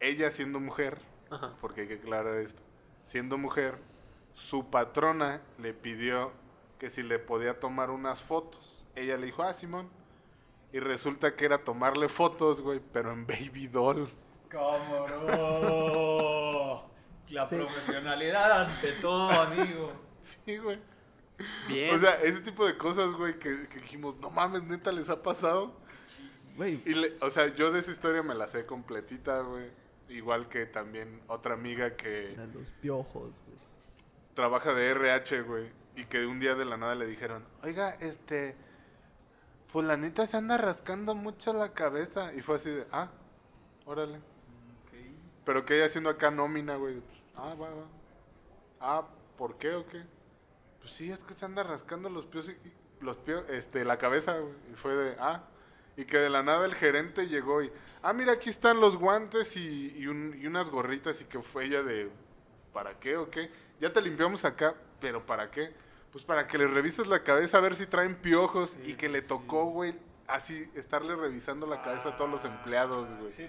ella siendo mujer, Ajá. porque hay que aclarar esto, siendo mujer, su patrona le pidió que si le podía tomar unas fotos. Ella le dijo, ah, Simón. Y resulta que era tomarle fotos, güey, pero en baby doll. ¿Cómo no? La Sí. profesionalidad ante todo, amigo. Sí, güey. Bien. O sea, ese tipo de cosas, güey, que, que dijimos, no mames, neta, les ha pasado. Güey, Y, le- o sea, yo de esa historia me la sé completita, güey. Igual que también otra amiga que de los piojos, güey. trabaja de RH, güey. Y que un día de la nada le dijeron, oiga, este, fulanita se anda rascando mucho la cabeza. Y fue así de, ah, órale. Pero que ella haciendo acá nómina, güey. Ah, va, va. Ah, ¿por qué o qué? Pues sí, es que se anda rascando los pies, y- los pies, este, la cabeza, güey. Y fue de, ah. Y que de la nada el gerente llegó y, ah, mira, aquí están los guantes y, y, un- y unas gorritas. Y que fue ella de, ¿para qué o qué? Ya te limpiamos acá, pero ¿para qué? pues para que les revises la cabeza a ver si traen piojos y que le tocó, güey, así estarle revisando la cabeza a todos los empleados, güey. Pues sí.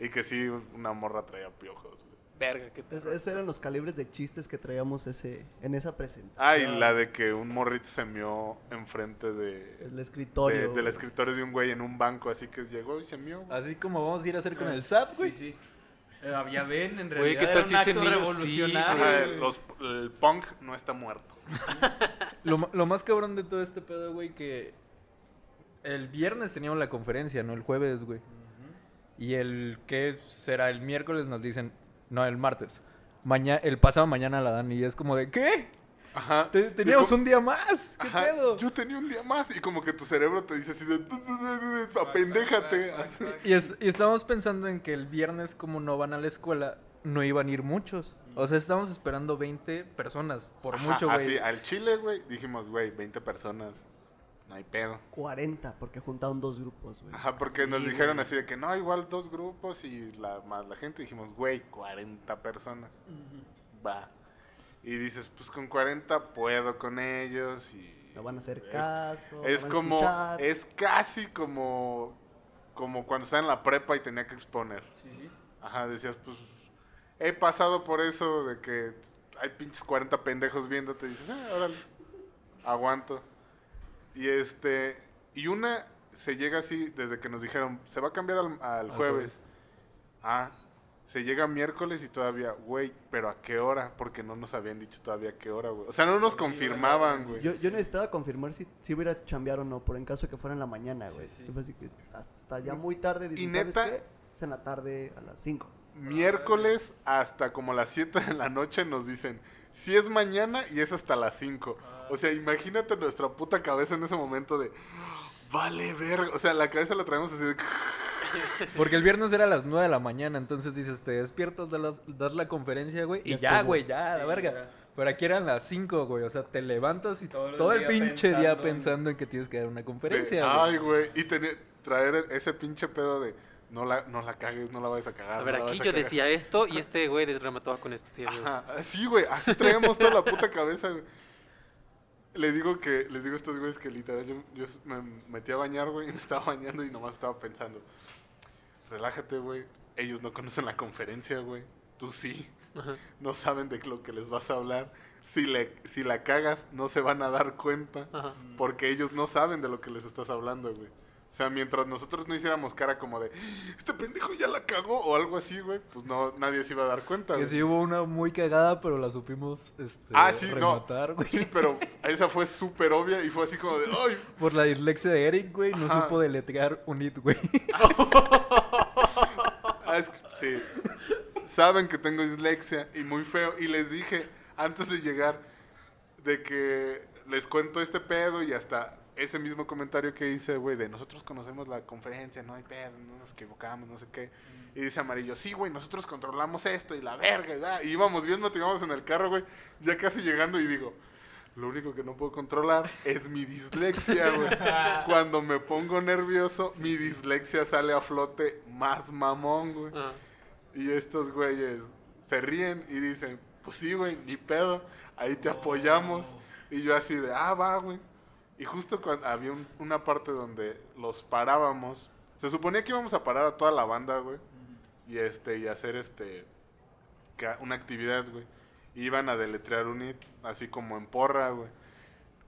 Y que sí, una morra traía piojos, güey. Verga, qué Es- pedo. esos eran los calibres de chistes que traíamos ese, en esa presentación. Ah, y la de que un morrito se mió enfrente de, El de- escritorio. del güey. escritorio de un güey en un banco, así que llegó y se mió. güey. Así como vamos a ir a hacer con el SAT, güey. Sí, sí. Eh, ya ven, en Güey, realidad ¿qué tal era un si sí, revolucionario. Ajá, los- el punk no está muerto. Lo, lo más cabrón de todo este pedo, güey, que el viernes teníamos la conferencia, no el jueves, güey. Y el que será el miércoles nos dicen, no, el martes. Mañana, el pasado mañana la dan y es como de, ¿qué? Ajá. Te- teníamos como- un día más. ¿Qué Ajá, pedo? Yo tenía un día más y como que tu cerebro te dice así de... Apendéjate. Y, es- y estábamos pensando en que el viernes, como no van a la escuela, no iban a ir muchos. O sea, estábamos esperando 20 personas, por Ajá, mucho, güey. Así, al chile, güey, dijimos, güey, 20 personas. No hay pedo. 40, porque juntaron dos grupos, güey. Ajá, porque nos dijeron así de que no, igual dos grupos y la, más la gente. Dijimos, güey, 40 personas. Va. Y dices, pues con 40 puedo con ellos y... No van a hacer es- caso. Es van como, es casi como, como cuando estaba en la prepa y tenía que exponer. Sí, sí. Ajá, decías, pues, he pasado por eso de que hay pinches 40 pendejos viéndote y dices, ah, órale, aguanto. Y este, y una se llega así desde que nos dijeron, se va a cambiar al, al jueves. Ah, se llega miércoles y todavía, güey, pero ¿a qué hora? Porque no nos habían dicho todavía a qué hora, güey. O sea, no nos confirmaban, güey. Yo, yo necesitaba confirmar si, si iba a chambear o no, por en caso de que fuera en la mañana, güey. sí. Fue así que hasta ya muy tarde. dije, Y ¿sabes neta- qué? Es en la tarde a las 5. Miércoles hasta como las 7 de la noche nos dicen, si es mañana y es hasta las 5. O sea, imagínate nuestra puta cabeza en ese momento de, vale verga. O sea, la cabeza la traemos así de... Porque el viernes era a las 9 de la mañana, entonces dices, te despiertas, das la, das la conferencia, güey, y Ya güey, ya, la Sí, verga. ya. Pero aquí eran las 5, güey, o sea, te levantas y Todo todo, el pinche día pensando en- pensando en que tienes que dar una de, conferencia, Ay, güey. güey. Y tener- traer ese pinche pedo de, no la, no la cagues, no la vayas a cagar. A ver, no aquí yo cagar". decía esto y este güey remataba con esto, sí. Ajá, sí, güey, así traemos toda la puta cabeza, güey. Les digo que, les digo a estos güeyes que literal yo, yo me metí a bañar, güey, y me estaba bañando y nomás estaba pensando, relájate, güey, ellos no conocen la conferencia, güey, tú sí, Ajá. no saben de lo que les vas a hablar, si, le, si la cagas no se van a dar cuenta, Ajá. porque ellos no saben de lo que les estás hablando, güey. O sea, mientras nosotros no hiciéramos cara como de, este pendejo ya la cagó o algo así, güey, pues no, nadie se iba a dar cuenta, Que güey. sí hubo una muy cagada, pero la supimos este, Ah, sí, no. rematar, güey. Sí, pero esa fue súper obvia y fue así como de, ¡ay! Por la dislexia de Eric, güey, no Ajá. supo deletrear un it, güey. Ah, es que- sí. Saben que tengo dislexia y muy feo. Y les dije antes de llegar de que les cuento este pedo y hasta ese mismo comentario que hice, güey, de nosotros conocemos la conferencia, no hay pedo, no nos equivocamos, no sé qué. Y dice Amarillo, sí, güey, nosotros controlamos esto y la verga, y, da". y íbamos viendo, íbamos en el carro, güey, ya casi llegando y digo, lo único que no puedo controlar es mi dislexia, güey. Cuando me pongo nervioso, mi dislexia sale a flote más mamón, güey. Ajá. Y estos güeyes se ríen y dicen, pues sí, güey, ni pedo, ahí te apoyamos. Y yo así de, ah, va, güey. Y justo cuando había un- una parte donde los parábamos, se suponía que íbamos a parar a toda la banda, güey. Y este, y hacer este, una actividad, güey. Iban a deletrear un it, así como en porra, güey.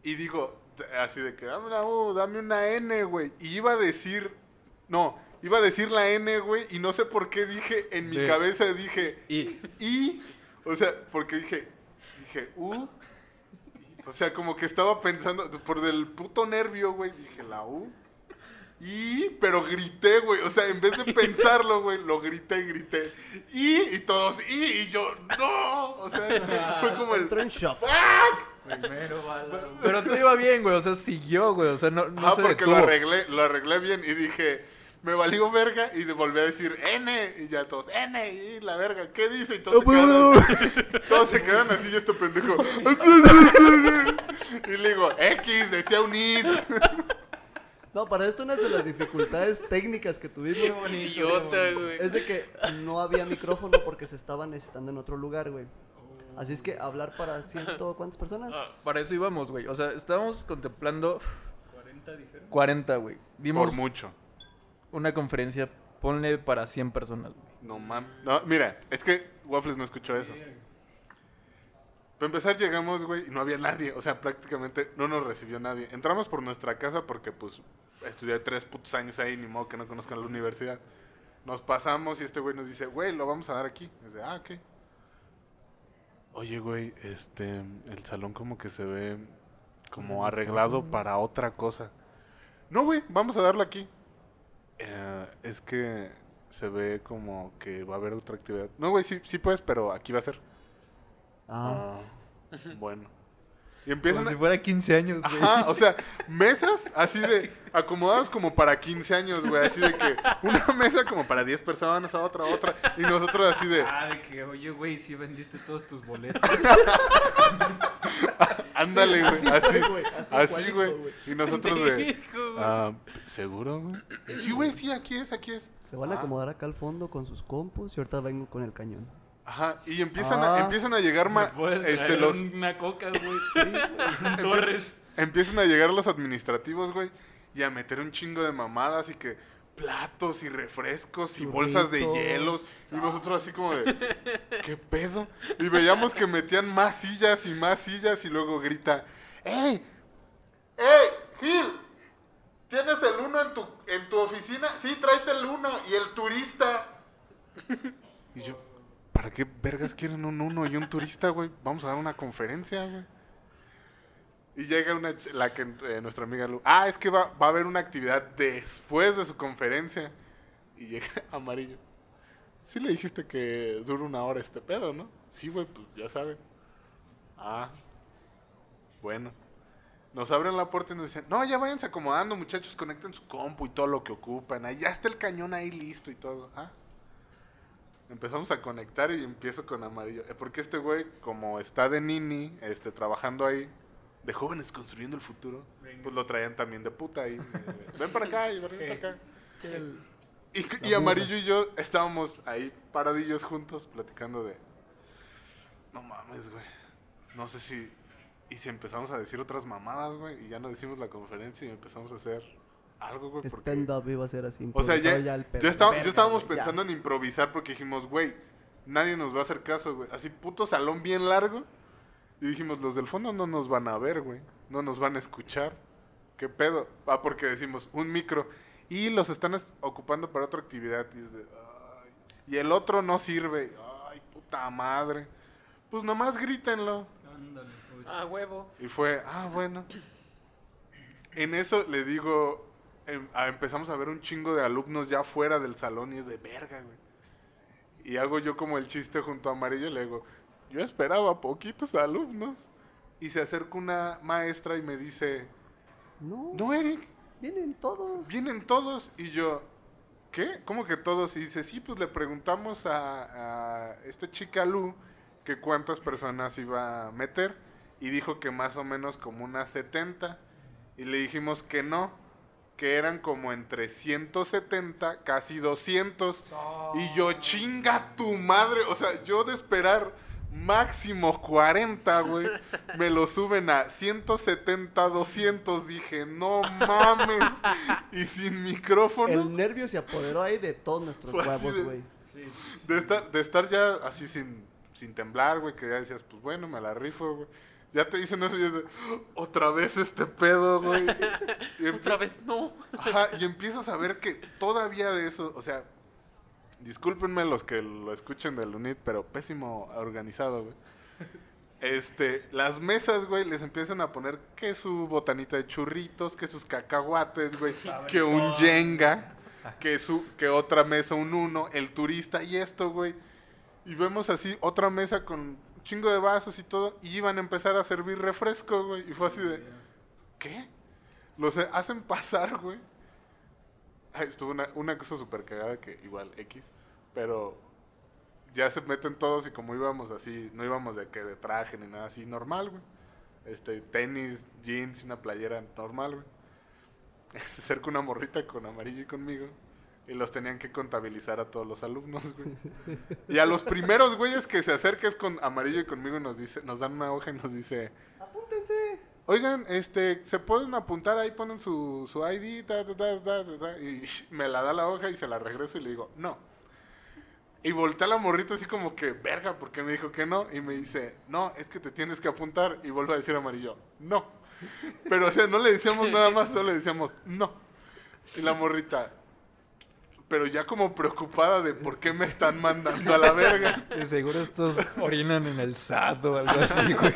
Y digo, así de que, dame una U, dame una N, güey. Y iba a decir, no, iba a decir la N, güey, y no sé por qué dije, en mi De- cabeza dije, Y y, o sea, porque dije, dije, U, o sea, como que estaba pensando, por del puto nervio, güey, dije la U, y, pero grité, güey, o sea, en vez de pensarlo, güey, lo grité y grité, y, y todos, y, y yo, no, o sea, fue como el, Entró en shock. ¡fuck! Primero va la... Pero tú iba bien, güey, o sea, siguió, güey, o sea, no, no ah, se porque detuvo. lo arreglé, lo arreglé bien y dije, me valió verga y de- volví a decir N y ya todos, N y la verga, ¿qué dice? Y todos, se, quedaron así, todos se quedaron así y este pendejo. y le digo, X, decía un IT. No, para esto una de las dificultades técnicas que tuvimos Idiota, güey. es de que no había micrófono porque se estaba necesitando en otro lugar, güey. Así es que hablar para ciento, ¿cuántas personas? Ah, Para eso íbamos, güey. O sea, estábamos contemplando 40 dijeron. 40, güey. Dimos Por mucho. Una conferencia, ponle para 100 personas, güey. No mames. No, mira, es que Waffles no escuchó eso. Para empezar llegamos, güey, y no había nadie. O sea, prácticamente no nos recibió nadie. Entramos por nuestra casa porque, pues, estudié tres putos años ahí, ni modo que no conozcan la universidad. Nos pasamos y este güey nos dice, güey, lo vamos a dar aquí. Y dice, ah, ok. Oye, güey, este, el salón como que se ve como arreglado para otra cosa. No, güey, vamos a darlo aquí. Eh, es que se ve como que va a haber otra actividad. No, güey, sí, sí puedes, pero aquí va a ser. Ah, Ah, bueno. Y empiezan Como a... si fuera 15 años, güey. Ajá, o sea, mesas así de acomodadas como para 15 años, güey, así de que una mesa como para 10 personas, a otra, otra, y nosotros así de, Ah, de que, oye, güey, sí vendiste todos tus boletos. ándale, güey, así, güey, así güey, y nosotros de, ah, ¿seguro, güey? Sí, güey, sí, aquí es, aquí es. se van a Ah. acomodar acá al fondo con sus compus y ahorita vengo con el cañón. Ajá, y empiezan, a, Ah. empiezan a llegar ¿Me ma- este, los, una coca, güey? Torres. empiezan a llegar los administrativos, güey, y a meter un chingo de mamadas y que platos y refrescos y bolsas de hielos y nosotros así como de ¿qué pedo? Y veíamos que metían más sillas y más sillas y luego grita ¡Ey! ¡Ey! Gil! ¿Tienes el uno en tu, en tu oficina? Sí, tráete el uno y el turista. Y yo, ¿para qué vergas quieren un uno y un turista, güey? Vamos a dar una conferencia, güey. Y llega una, la que eh, nuestra amiga Lu, ah, es que va, va a haber una actividad después de su conferencia. Y llega amarillo. Sí le dijiste que dura una hora este pedo, ¿no? Sí, güey, pues ya saben. Ah, bueno. Nos abren la puerta y nos dicen, no, ya váyanse acomodando, muchachos, conecten su compu y todo lo que ocupan. Ahí ya está el cañón ahí listo y todo. Ah. Empezamos a conectar y empiezo con amarillo. Eh, Porque este güey, como está de nini, este, trabajando ahí, de jóvenes construyendo el futuro, pues lo traían también de puta ahí. ven para acá y ven para acá. Y, Amarillo y yo estábamos ahí paradillos juntos platicando de... No mames, güey. No sé si... Y si empezamos a decir otras mamadas, güey, y ya no decimos la conferencia y empezamos a hacer algo, güey, porque... Stand-up iba a ser así. O sea, ya, improvisado el pedo. ya, está- ya estábamos güey, pensando en improvisar porque dijimos, güey, nadie nos va a hacer caso, güey. Así, puto salón bien largo. Y dijimos, los del fondo no nos van a ver, güey. No nos van a escuchar. ¿Qué pedo? Ah, porque decimos, un micro. Y los están es- ocupando para otra actividad. Y, es de, "Ay". y el otro no sirve. Ay, puta madre. Pues nomás grítenlo. Ándale, pues. Ah, huevo. Y fue, ah, bueno. En eso le digo, em- empezamos a ver un chingo de alumnos ya fuera del salón y es de verga, güey. Y hago yo como el chiste junto a Amarillo y le digo, yo esperaba poquitos alumnos. Y se acerca una maestra y me dice, No, no, Eric, vienen todos. vienen todos. Y yo, ¿qué? ¿Cómo que todos? Y dice, sí, pues le preguntamos a, a esta chica Lu que cuántas personas iba a meter. Y dijo que más o menos como unas 70. Y le dijimos que no, que eran como entre 170, casi 200. Y yo, chinga tu madre. O sea, yo de esperar máximo 40, güey, me lo suben a 170, 200. Dije, no mames. Y sin micrófono. El nervio se apoderó ahí de todos nuestros huevos, de- güey. Sí. De estar, de estar ya así sin, sin temblar, güey, que ya decías, pues bueno, me la rifo, güey. Ya te dicen eso y es de, otra vez este pedo, güey. Otra vez no. Ajá, y empiezas a ver que todavía de eso, o sea, discúlpenme los que lo escuchen del UNIT, pero pésimo organizado, güey. Este, las mesas, güey, les empiezan a poner que su botanita de churritos, que sus cacahuates, güey, que un yenga, que su, que otra mesa un uno, el turista y esto, güey. Y vemos así otra mesa con chingo de vasos y todo, y iban a empezar a servir refresco, güey. Y fue así de, ¿qué? Los hacen pasar, güey. Ay, estuvo una, una cosa súper cagada que igual X, pero ya se meten todos y como íbamos así, no íbamos de que de traje ni nada así, normal, güey. Este, tenis, jeans una playera normal, güey. Se acerca una morrita con amarillo y conmigo. Y los tenían que contabilizar a todos los alumnos, güey. Y a los primeros güeyes que se acerca es con amarillo y conmigo y nos dice, nos dan una hoja y nos dice, Apúntense. oigan, este, se pueden apuntar ahí, ponen su, su ID, ta, ta, ta, ta, ta, ta", y me la da la hoja y se la regreso y le digo, no. Y voltea la morrita así como que, verga, ¿por qué me dijo que no? Y me dice, no, es que te tienes que apuntar. Y vuelve a decir amarillo, no. Pero, o sea, no le decíamos nada más, solo le decíamos, no. Y la morrita, pero ya como preocupada de por qué me están mandando a la verga. De seguro estos orinan en el SAT o algo así, güey.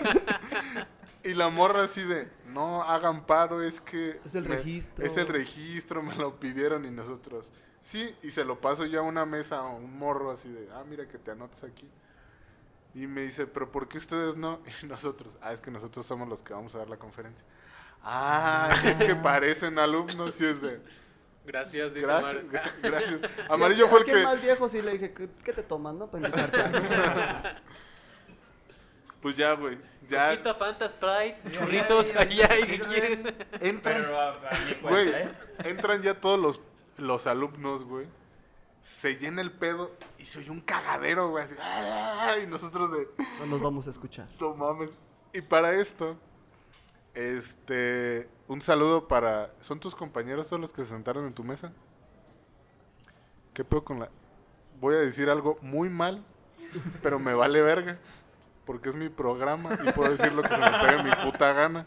Y la morra así de, no hagan paro, es que... Es el me- registro. Es el registro, me lo pidieron y nosotros, sí, y se lo paso ya a una mesa a un morro así de, ah, mira que te anotas aquí. Y me dice, pero ¿por qué ustedes no? Y nosotros, ah, es que nosotros somos los que vamos a dar la conferencia. Ah, es que parecen alumnos y es de, Gracias, dice gracias, gracias. Amarillo fue el que... más viejo sí le dije, ¿qué, qué te toman, no? Para invitarte. Pues ya, güey, ya Coquita, Fanta, Sprite, churritos, ahí hay, ¿qué quieres? entran... Pero a, a mi cuenta, Güey, ¿eh? entran ya todos los, los alumnos, güey. Se llena el pedo y se oye un cagadero, güey. Así, ¡ah! y nosotros de, No nos vamos a escuchar. no mames. Y para esto, este, un saludo para, ¿son tus compañeros todos los que se sentaron en tu mesa? ¿Qué pedo con la...? Voy a decir algo muy mal, pero me vale verga. Porque es mi programa y puedo decir lo que se me pegue mi puta gana.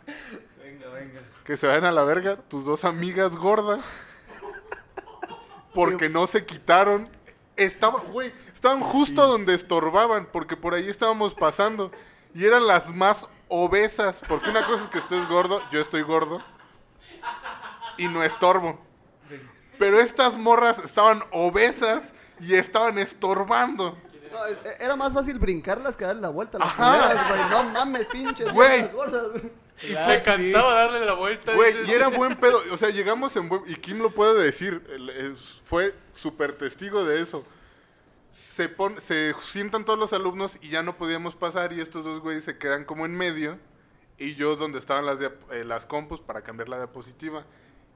Venga, venga. Que se vayan a la verga tus dos amigas gordas. Porque no se quitaron. Estaban, güey, estaban justo donde estorbaban. Porque por ahí estábamos pasando. Y eran las más obesas. Porque una cosa es que estés gordo, yo estoy gordo. Y no estorbo. Pero estas morras estaban obesas y estaban estorbando. No, e- era más fácil brincarlas que darle la vuelta a las güey. No mames, pinches. Güey. viejas gordas, güey. Y Me cansaba darle la vuelta. Güey, y era buen pedo. O sea, llegamos en buen... Y Kim lo puede decir. fue súper testigo de eso. Se, se sientan todos los alumnos y ya no podíamos pasar. Y estos dos güeyes se quedan como en medio. Y yo donde estaban las, eh, las compus para cambiar la diapositiva.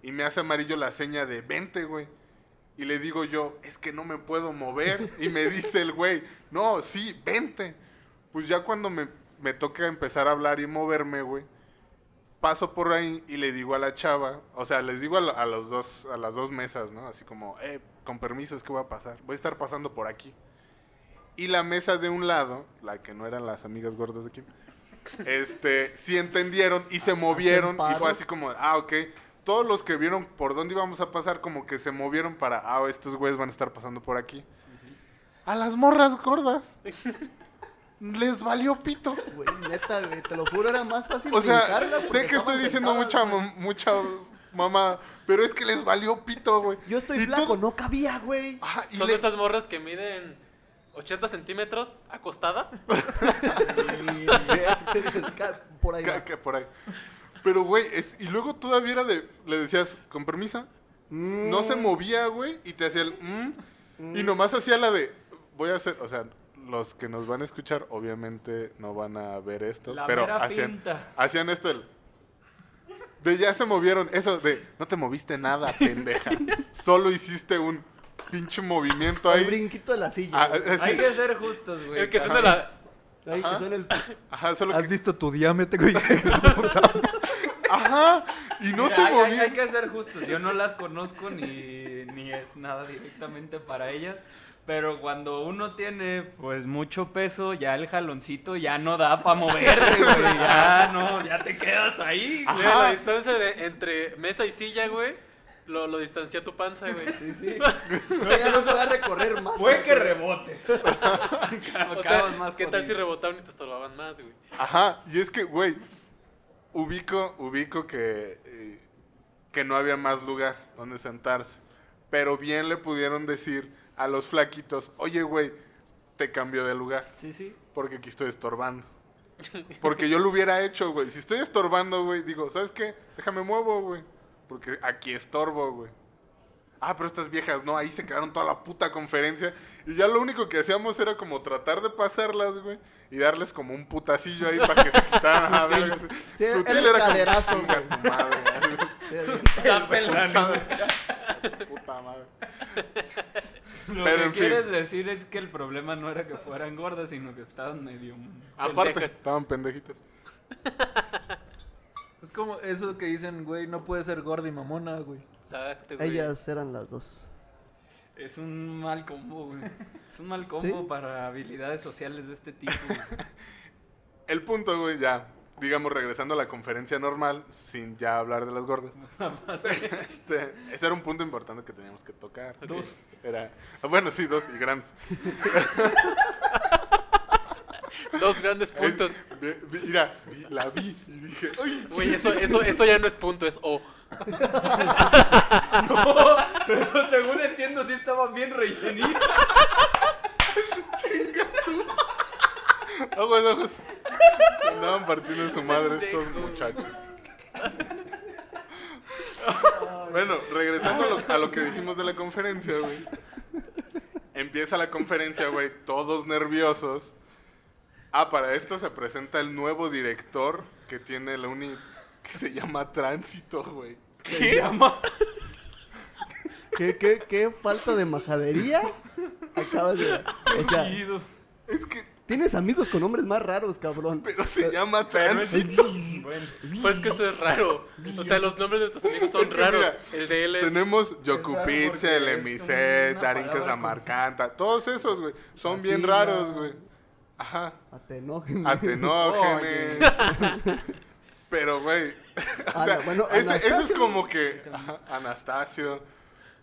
Y me hace amarillo la seña de 20, güey. Y le digo yo, es que no me puedo mover. Y me dice el güey, no, sí, 20. Pues ya cuando me, me toca empezar a hablar y moverme, güey paso por ahí y le digo a la chava, o sea, les digo a, a los dos, a las dos mesas, ¿no? Así como, eh, con permiso, es que voy a pasar, voy a estar pasando por aquí. Y la mesa de un lado, la que no eran las amigas gordas de Kim, este, sí entendieron y se movieron y fue así como, ah, ok. Todos los que vieron por dónde íbamos a pasar, como que se movieron para, ah, estos güeyes van a estar pasando por aquí. A las morras gordas. Les valió pito. Güey, neta, güey, te lo juro, era más fácil O sea, sé que estoy diciendo mucha, mucha mamá, pero es que les valió pito, güey. Yo estoy Y flaco, todo- no cabía, güey. Y Son le- de esas morras que miden 80 centímetros acostadas. Por ahí. por ahí. Pero, güey, es, y luego todavía era de, le decías, con permisa, no Mm. se movía, güey, y te hacía el, mm, y nomás hacía la de, voy a hacer, o sea, los que nos van a escuchar, obviamente no van a ver esto, La pero mera hacían, finta. hacían esto, el, de ya se movieron, eso de, no te moviste nada, pendeja, solo hiciste un pinche movimiento El ahí. brinquito de la silla. Ah, eh, sí. Hay que ser justos, güey. El que suena Ajá. la. Ahí que ajá. suena el... Ajá, solo ¿Has que, visto tu diámetro, güey? ajá, y no Mira, se hay, hay- movía. hay que ser justos. Yo no las conozco ni, ni es nada directamente para ellas. Pero cuando uno tiene pues mucho peso, ya el jaloncito ya no da para moverte, güey. Ya no, ya te quedas ahí. Güey, la distancia de, entre mesa y silla, güey, lo, lo distancia tu panza, güey. Sí, sí. Ya no se va a recorrer más. Fue güey. que rebotes. O sea, ¿qué tal si rebotaban y te estorbaban más, güey? Ajá, y es que, güey, ubico, ubico que, eh, que no había más lugar donde sentarse. Pero bien le pudieron decir a los flaquitos, oye, güey, te cambio de lugar, Sí, sí. porque aquí estoy estorbando. Porque yo lo hubiera hecho, güey. Si estoy estorbando, güey, digo, ¿sabes qué? Déjame muevo, güey. Porque aquí estorbo, güey. Ah, pero estas viejas, no, ahí se quedaron toda la puta conferencia. Y ya lo único que hacíamos era como tratar de pasarlas, güey. Y darles como un putacillo ahí para que se quitaran. a ver, así. Sí, Sutil era el era como, caderazo, "Chinga güey". tu madre. Sí, sí. Puta madre. Lo Pero que en fin. quieres decir es que el problema no era que fueran gordas, sino que estaban medio... Aparte, Pendejas. estaban pendejitas. Es como eso que dicen, güey, no puede ser gorda y mamona, güey. Exacto, güey. Ellas eran las dos. Es un mal combo, güey. Es un mal combo ¿Sí? para habilidades sociales de este tipo. güey. El punto, güey, ya, digamos, regresando a la conferencia normal, sin ya hablar de las gordas. este, ese era un punto importante que teníamos que tocar. Dos. Era, ah, bueno, sí, dos y grandes. Dos grandes puntos. Mira, vi- la vi y dije, ¡ay! Güey, eso, eso, eso ya no es punto, es O. No, pero según entiendo, sí estaban bien rellenitos. Aguas, aguas. Andaban partiendo de su madre estos muchachos. Bueno, regresando a lo, a lo que dijimos de la conferencia, güey. Empieza la conferencia, güey, todos nerviosos. Ah, para esto se presenta el nuevo director que tiene la uni que se llama Tránsito, güey. Se llama. ¿Qué, qué, qué falta de majadería? Acabas de. O sea. Es que, tienes amigos con nombres más raros, cabrón. pero se llama no es- Tránsito. Bueno, Pues que eso es raro. O sea, los nombres de nuestros amigos son Es que raros. mira, El de él es. Tenemos Yokupitze, porque el es Emiset, una Darin palabra Casamarcanta, todos esos, güey. Son bien raros, güey. Ajá. Atenógenes. Atenógenes. Pero, güey. o sea, bueno, ese- eso es como que. ajá, Anastasio.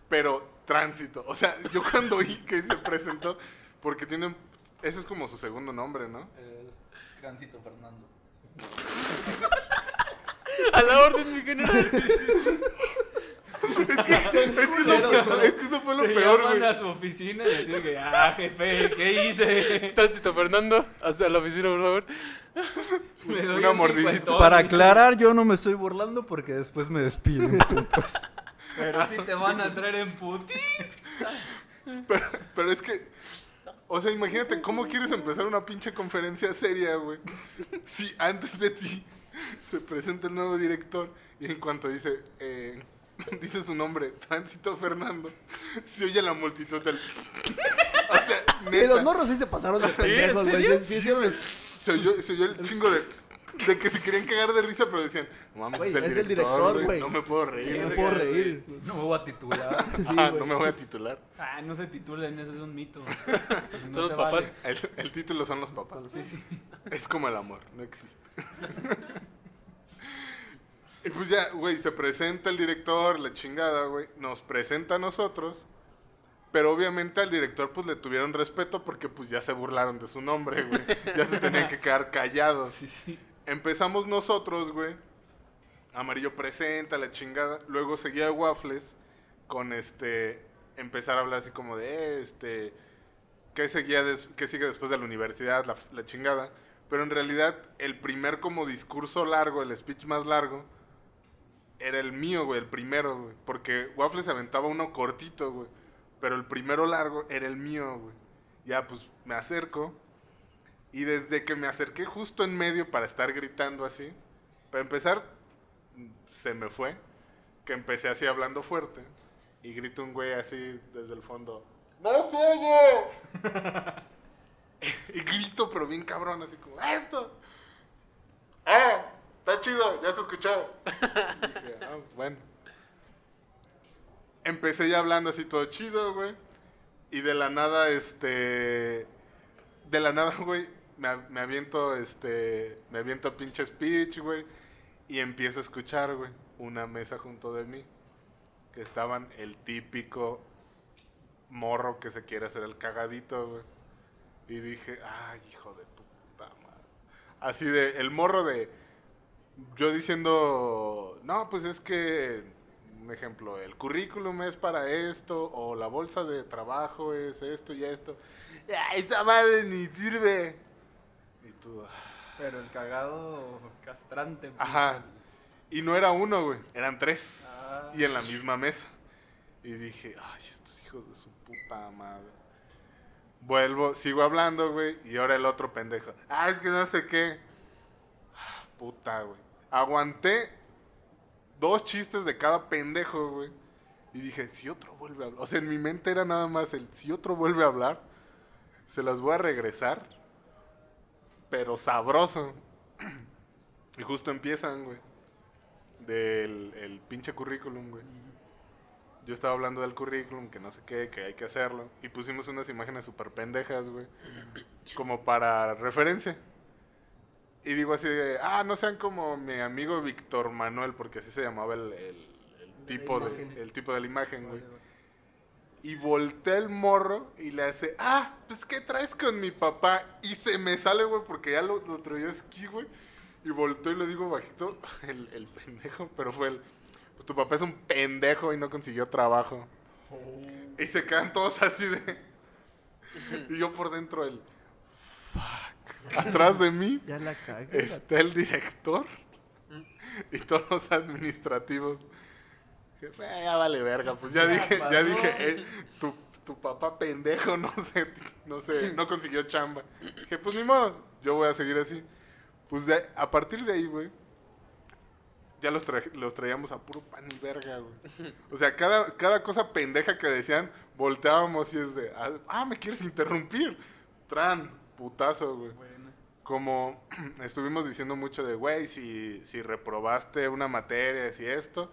Pero tránsito. O sea, yo cuando oí que se presentó. Porque tienen. Ese es como su segundo nombre, ¿no? Es Tránsito Fernando. A la orden, mi general. Es que, es que eso, es que eso fue lo te peor, güey. a su oficina y decir que, ah, jefe, ¿qué hice? Tránsito Fernando, hacia la oficina, por favor. Le doy Una un mordidita. cincuentón. Para aclarar, yo no me estoy burlando porque después me despiden. putos. Pero sí te van a traer en putis. Pero, pero es que, o sea, imagínate cómo quieres empezar una pinche conferencia seria, güey. Si antes de ti se presenta el nuevo director y en cuanto dice, eh, dice su nombre, Tránsito Fernando, se oye la multitud del... O sea, Sí, los neta, morros sí se pasaron de pendejos, güey. Sí, sí el- se oyó, se oyó el chingo de... De que se querían cagar de risa, pero decían, no mames, Güey, es el es el director, güey, no me puedo No reír. me puedo reír. No me voy a titular. Sí, güey. no me voy a titular. Ah, no se titulen, eso es un mito. No Son los se papás. vale. El, el título son los papás. Sí, sí. Es como el amor, no existe. y pues ya, güey, se presenta el director, la chingada, güey. Nos presenta a nosotros. Pero obviamente al director pues le tuvieron respeto porque pues ya se burlaron de su nombre, güey. Ya se tenían que quedar callados. Sí, sí. Empezamos nosotros, güey. Amarillo presenta, la chingada. Luego seguía Waffles con este. Empezar a hablar así como de "Eh, este. ¿Qué, seguía qué sigue después de la universidad? La, la chingada. Pero en realidad, el primer como discurso largo, el speech más largo, era el mío, güey, el primero, güey. Porque Waffles aventaba uno cortito, güey. Pero el primero largo era el mío, güey. Ya, pues me acerco. Y desde que me acerqué justo en medio para estar gritando así, para empezar, se me fue. Que empecé así hablando fuerte. Y grito un güey así desde el fondo. ¡No se oye! y grito, pero bien cabrón, así como, ¡esto! ¡Ah! Está chido, ya se escuchó. Y dije, "Ah, bueno. Empecé ya hablando así todo chido, güey. Y de la nada, este. De la nada, güey, me, me aviento, este. Me aviento pinche speech, güey. Y empiezo a escuchar, güey, una mesa junto de mí. Que estaban el típico morro que se quiere hacer el cagadito, güey. Y dije, ay, hijo de puta madre. Así de, el morro de. Yo diciendo, no, pues es que, un ejemplo, el currículum es para esto, o la bolsa de trabajo es esto y esto. ¡Ay, esta madre ni sirve! Tú. Pero el cagado castrante. pues. ajá. Y no era uno, güey, eran tres. Ah. Y en la misma mesa. Y dije, ay, estos hijos de su puta madre. Vuelvo, sigo hablando, güey, y ahora el otro pendejo. Ah, es que no sé qué. Ah, Puta, güey. Aguanté dos chistes de cada pendejo, güey. Y dije, si otro vuelve a hablar. O sea, en mi mente era nada más el, si otro vuelve a hablar, se las voy a regresar, pero sabroso. Y justo empiezan, güey, del el pinche currículum, güey. Yo estaba hablando del currículum, que no sé qué, que hay que hacerlo. Y pusimos unas imágenes súper pendejas, güey. Como para referencia. Y digo así de, ah, no sean como mi amigo Víctor Manuel, porque así se llamaba el, el- el tipo, de, el tipo de la imagen, güey. Y voltea el morro y le hace, ah, pues ¿qué traes con mi papá? Y se me sale, güey, porque ya lo, lo traía aquí, güey. Y volteo y le digo bajito, el, el pendejo, pero fue el, pues tu papá es un pendejo y no consiguió trabajo. Y se quedan todos así de... Y yo por dentro el... Fuck. Atrás de mí Ya la cagué. está el director y todos los administrativos. Dije, "Eh, ya vale verga, pues ya dije, ya dije, eh, tu, tu papá pendejo no sé, no sé, no consiguió chamba. Dije, pues ni modo, yo voy a seguir así. Pues de- a partir de ahí, güey, ya los, tra- los traíamos a puro pan y verga, güey. O sea, cada, cada cosa pendeja que decían, volteábamos y es de, ah, ah, me quieres interrumpir. Tran, putazo, güey Bueno. como estuvimos diciendo mucho de, güey, si, si reprobaste una materia, si esto,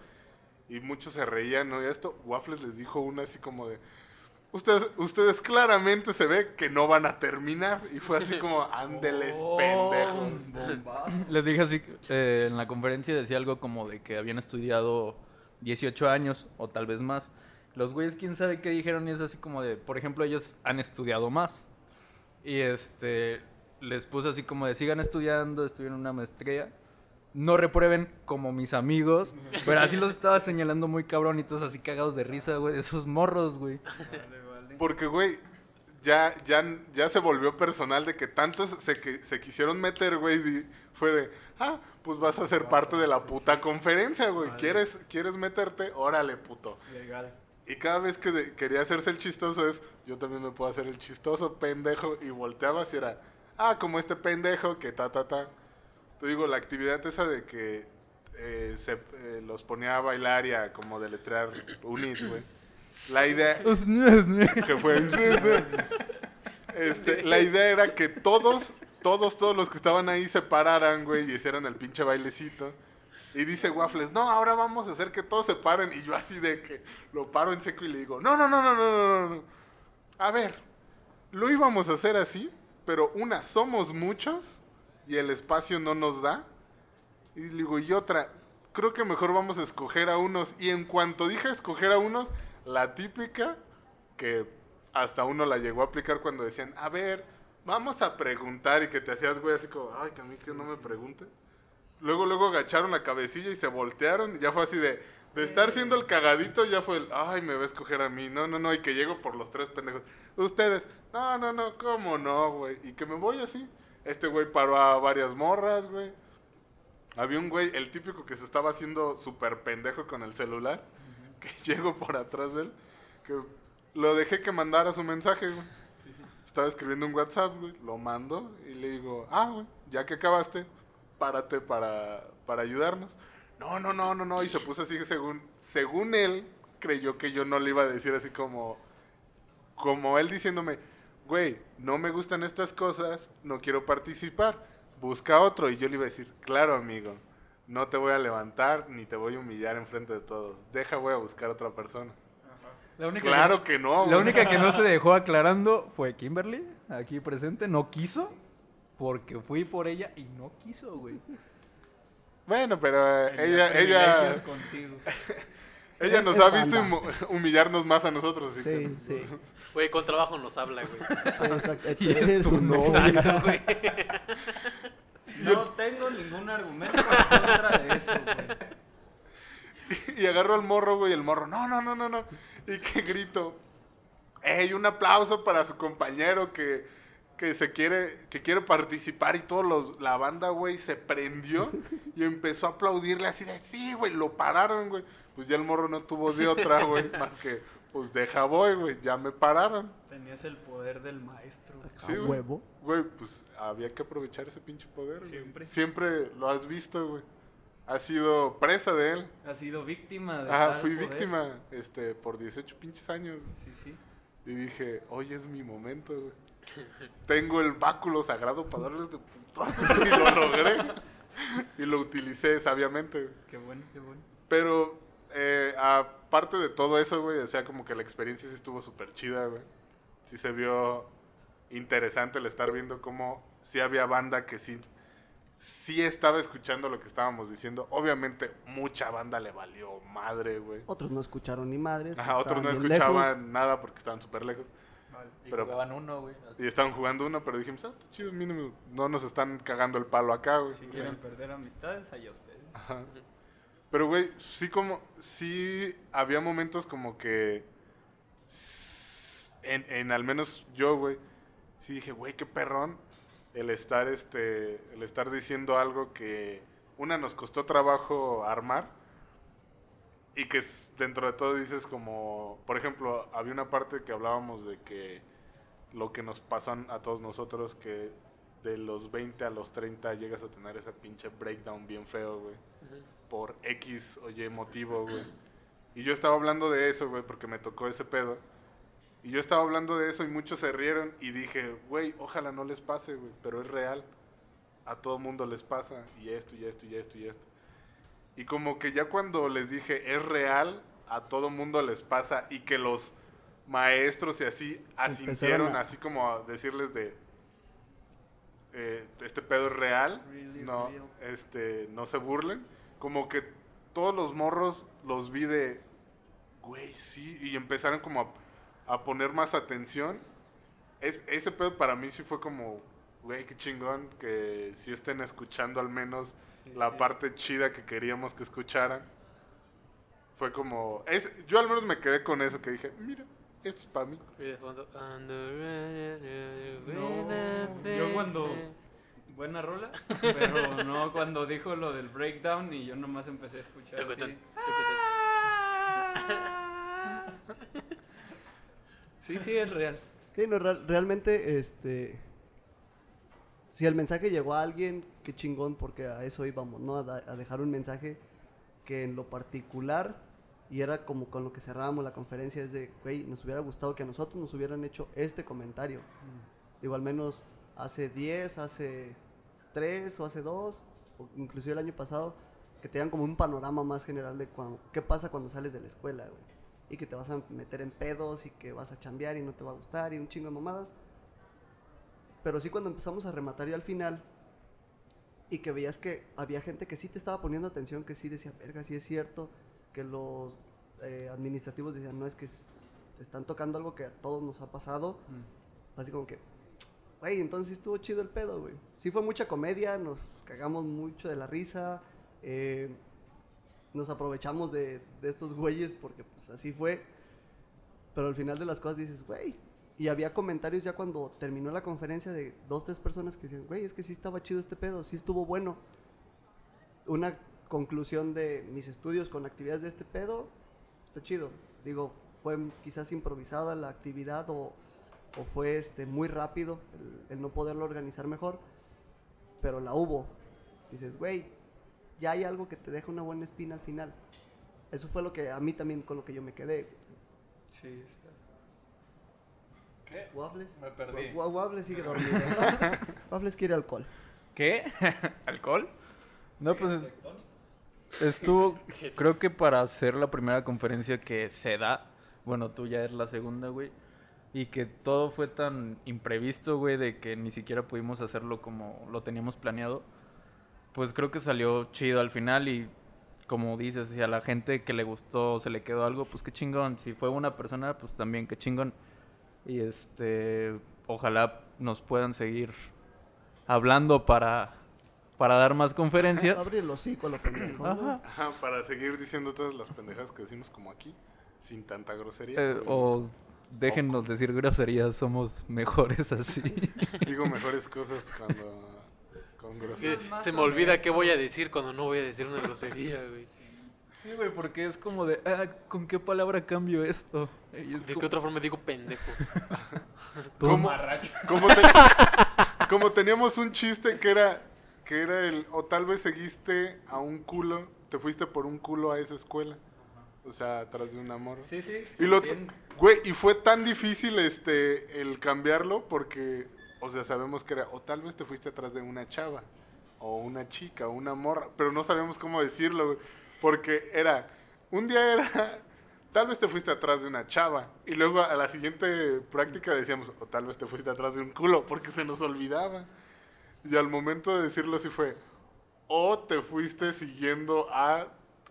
y muchos se reían, ¿no? Y esto, Waffles les dijo una así como de, ustedes, ustedes claramente se ve que no van a terminar, y fue así como, ándeles, pendejos. Bombazo. Les dije así, eh, en la conferencia decía algo como de que habían estudiado 18 años o tal vez más. Los güeyes, quién sabe qué dijeron y es así como de, por ejemplo, ellos han estudiado más. Y este, les puse así como de, sigan estudiando, estuvieron en una maestría. No reprueben como mis amigos. Pero así los estaba señalando muy cabronitos, así cagados de risa, güey, de esos morros, güey. Vale, vale. Porque, güey, ya, ya, ya se volvió personal de que tantos se, que, se quisieron meter, güey, y fue de, ah, pues vas a ser parte de la puta conferencia, güey. Vale. ¿Quieres, ¿Quieres meterte? Órale, puto. Legal. Y cada vez que de- quería hacerse el chistoso es, yo también me puedo hacer el chistoso, pendejo, y volteaba y era, ah, como este pendejo, que ta, ta, ta te digo, la actividad esa de que eh, se, eh, los ponía a bailar y a como deletrear unit, güey. La idea... que fue... Este, la idea era que todos, todos, todos los que estaban ahí se pararan, güey, y hicieran el pinche bailecito. Y dice Waffles, no, ahora vamos a hacer que todos se paren. Y yo así de que lo paro en seco y le digo, no no, no, no, no, no, no, no. A ver, lo íbamos a hacer así, pero una, somos muchos y el espacio no nos da. Y digo, y otra, creo que mejor vamos a escoger a unos. Y en cuanto dije escoger a unos, la típica que hasta uno la llegó a aplicar cuando decían, a ver, vamos a preguntar y que te hacías, güey, así como, ay, que a mí que no me pregunte. Luego, luego agacharon la cabecilla y se voltearon y ya fue así de, de estar siendo el cagadito, ya fue el, ay, me va a escoger a mí, no, no, no, y que llego por los tres pendejos. Ustedes, no, no, no, ¿cómo no, güey? Y que me voy así. Este güey paró a varias morras, güey. Había un güey, el típico que se estaba haciendo súper pendejo con el celular, que llego por atrás de él, que lo dejé que mandara su mensaje, güey. Estaba escribiendo un WhatsApp, güey, lo mando y le digo, ah, güey, ya que acabaste, párate para, para ayudarnos. No, no, no, no, no, y se puso así según, según él, creyó que yo no le iba a decir así como, como él diciéndome, güey, no me gustan estas cosas, no quiero participar, busca otro. Y yo le iba a decir, claro, amigo, no te voy a levantar ni te voy a humillar enfrente de todos. Deja, voy a buscar otra persona. La única Claro que no. La güey. única que no se dejó aclarando fue Kimberly, aquí presente, no quiso, porque fui por ella y no quiso, güey. Bueno, pero eh, Tenía ella, ella, ella nos es ha visto humillarnos más a nosotros. Así Sí, que- sí. Güey, con trabajo nos habla, güey. Sí, exacto. Y es Eres tu novia. Exacto, güey. No tengo ningún argumento en contra de eso, güey. y agarro al morro, güey, y el morro, no, no, no, no, no. Y que grito, ¡Ey, un aplauso para su compañero que, que se quiere, que quiere participar! Y todos los, la banda, güey, se prendió y empezó a aplaudirle así de, sí, güey, lo pararon, güey. Pues ya el morro no tuvo de otra, güey, más que, pues deja voy, güey, ya me pararon. Tenías el poder del maestro. güey. Sí, A huevo. Güey, pues había que aprovechar ese pinche poder, güey. Siempre. Siempre lo has visto, güey. has sido presa de él. Has sido víctima de Ajá, fui poder. víctima este, por 18 pinches años. Sí, sí. Y dije, hoy es mi momento, güey. Tengo el báculo sagrado para darles de putazo. Y lo logré. Y lo utilicé sabiamente, güey. Qué bueno, qué bueno. Pero, eh, aparte de todo eso, güey, o sea, como que la experiencia sí estuvo súper chida, güey. Sí se vio interesante el estar viendo cómo sí había banda que sí, sí estaba escuchando lo que estábamos diciendo. Obviamente, mucha banda le valió madre, güey. Otros no escucharon ni madres. Ajá, otros no lejos. escuchaban nada porque estaban súper lejos. Y Pero- jugaban uno, güey. Y estaban jugando uno, pero dijimos, ah, está chido, mínimo, no nos están cagando el palo acá, güey. Si O sea, quieren perder amistades, allá ustedes. Ajá. Pero, güey, sí como, sí había momentos como que, en, en al menos yo, güey, sí dije, güey, qué perrón el estar, este, el estar diciendo algo que, una, nos costó trabajo armar y que dentro de todo dices como, por ejemplo, había una parte que hablábamos de que lo que nos pasó a todos nosotros, que de los 20 a los 30 llegas a tener esa pinche breakdown bien feo, güey por X o Y motivo, güey. Y yo estaba hablando de eso, güey, porque me tocó ese pedo. Y yo estaba hablando de eso y muchos se rieron y dije, güey, ojalá no les pase, güey, pero es real. A todo mundo les pasa y esto y esto y esto y esto. Y como que ya cuando les dije, es real, a todo mundo les pasa y que los maestros y así asintieron, a- así como a decirles de, eh, este pedo es real, Really no, real. este, no se burlen. Como que todos los morros los vi de, güey, sí, y empezaron como a, a poner más atención. Es, ese pedo para mí sí fue como, güey, qué chingón que sí estén escuchando al menos la parte chida que queríamos que escucharan. Fue como, es, yo al menos me quedé con eso que dije, mira, esto es para mí. Y de fondo, "And the rain is No, yo cuando... fade". Buena rola, pero no cuando dijo lo del breakdown y yo nomás empecé a escuchar así. Sí, sí, es real. Sí, no, real- realmente, este... Si el mensaje llegó a alguien, qué chingón, porque a eso íbamos, ¿no? A, da- a dejar un mensaje que en lo particular, y era como con lo que cerrábamos la conferencia, es de, güey, nos hubiera gustado que a nosotros nos hubieran hecho este comentario. Digo, al menos hace 10, hace 3 o hace 2, o inclusive el año pasado, que te dan como un panorama más general de cuan- qué pasa cuando sales de la escuela, güey. Y que te vas a meter en pedos y que vas a chambear y no te va a gustar y un chingo de mamadas. Pero sí cuando empezamos a rematar ya al final y que veías que había gente que sí te estaba poniendo atención, que sí decía, verga, sí es cierto, que los eh, administrativos decían, no es que s- te están tocando algo que a todos nos ha pasado. Así como que, güey, entonces estuvo chido el pedo, güey. Sí fue mucha comedia, nos cagamos mucho de la risa, eh, nos aprovechamos de, de estos güeyes porque pues así fue. Pero al final de las cosas dices, güey. Y había comentarios ya cuando terminó la conferencia de dos, tres personas que decían, güey, es que sí estaba chido este pedo, sí estuvo bueno. Una conclusión de mis estudios con actividades de este pedo, está chido. Digo, fue quizás improvisada la actividad o, o fue este muy rápido el, el no poderlo organizar mejor, pero la hubo. Dices, güey, ya hay algo que te deja una buena espina al final. Eso fue lo que a mí también con lo que yo me quedé. Sí, está. ¿Qué? Waffles. Me perdí. Wa- Waffles sigue dormido. Waffles quiere alcohol. ¿Qué? ¿Alcohol? No, pues es- estuvo, creo que para hacer la primera conferencia que se da, bueno, tú ya es la segunda, güey, y que todo fue tan imprevisto, güey, de que ni siquiera pudimos hacerlo como lo teníamos planeado, pues creo que salió chido al final y como dices, si a la gente que le gustó se le quedó algo, pues qué chingón, si fue una persona, pues también qué chingón. Y este, ojalá nos puedan seguir hablando para, para dar más conferencias. Abre el hocico a lo pendejo. Ajá. Ajá, para seguir diciendo todas las pendejas que decimos como aquí, sin tanta grosería. Eh, o déjennos decir groserías, somos mejores así. Digo mejores cosas cuando con grosería. se me olvida qué voy a decir cuando no voy a decir una grosería, güey. Sí, güey, porque es como de, ah, ¿con qué palabra cambio esto? Y es ¿De como- qué otra forma digo pendejo? ¿Cómo, como, te- como teníamos un chiste que era que era el, o tal vez seguiste a un culo, te fuiste por un culo a esa escuela. O sea, atrás de un amor. Sí, sí. Y lo, bien. güey, y fue tan difícil este el cambiarlo porque, o sea, sabemos que era, o tal vez te fuiste atrás de una chava, o una chica, o una morra, pero no sabíamos cómo decirlo, güey, porque era, un día era, tal vez te fuiste atrás de una chava, y luego a la siguiente práctica decíamos, o tal vez te fuiste atrás de un culo, porque se nos olvidaba. Y al momento de decirlo así fue, o te fuiste siguiendo a,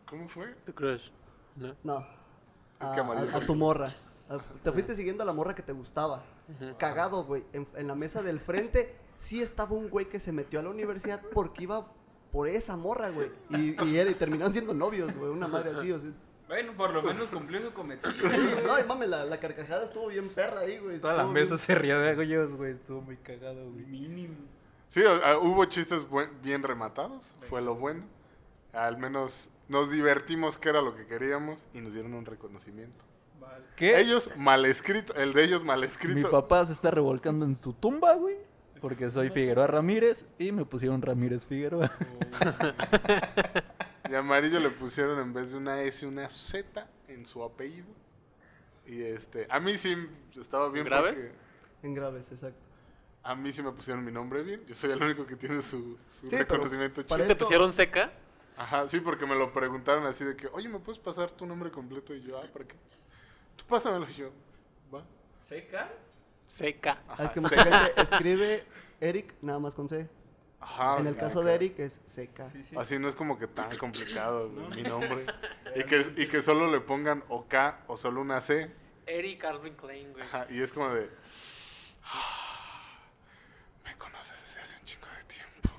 ¿cómo fue? Tu crush. ¿no? No. Es que amarillo a- a tu morra. A- Te fuiste siguiendo a la morra que te gustaba. Cagado, güey. En, en la mesa del frente sí estaba un güey que se metió a la universidad porque iba por esa morra, güey. Y, y, era- y terminaron siendo novios, güey. Una madre así, o sea. Bueno, por lo menos cumplió su cometido. No, y mames, la, la carcajada estuvo bien perra ahí, güey. Toda la mesa bien- se ría de ellos, güey. Estuvo muy cagado, güey. Mínimo. Sí, ah, hubo chistes buen- bien rematados, fue lo bueno. Al menos nos divertimos, que era lo que queríamos, y nos dieron un reconocimiento. Vale. ¿Qué? Ellos mal escrito, el de ellos mal Mi escrito. papá se está revolcando en su tumba, güey. Porque soy Figueroa Ramírez y me pusieron Ramírez Figueroa. Y a amarillo le pusieron en vez de una S una Z en su apellido. Y este, a mí sí estaba bien ¿Graves? porque En graves, exacto. A mí sí me pusieron mi nombre bien. Yo soy el único que tiene su, su Sí, reconocimiento para chido. ¿Te pusieron seca? Ajá, sí, porque me lo preguntaron así de que, oye, ¿me puedes pasar tu nombre completo? Y yo, ah, ¿para qué? Tú pásamelo y yo, va. ¿Seca? Seca. Ah, Ajá, es que sí. mucha gente escribe Eric nada más con C. Ajá, en el caso de Eric es seca. Sí, sí. Así no es como que tan complicado No. mi nombre. y, que, y que solo le pongan o K o solo una C. Eric Calvin Klein, güey. Ajá, y es como de. "Ah, Me conoces desde hace un chingo de tiempo.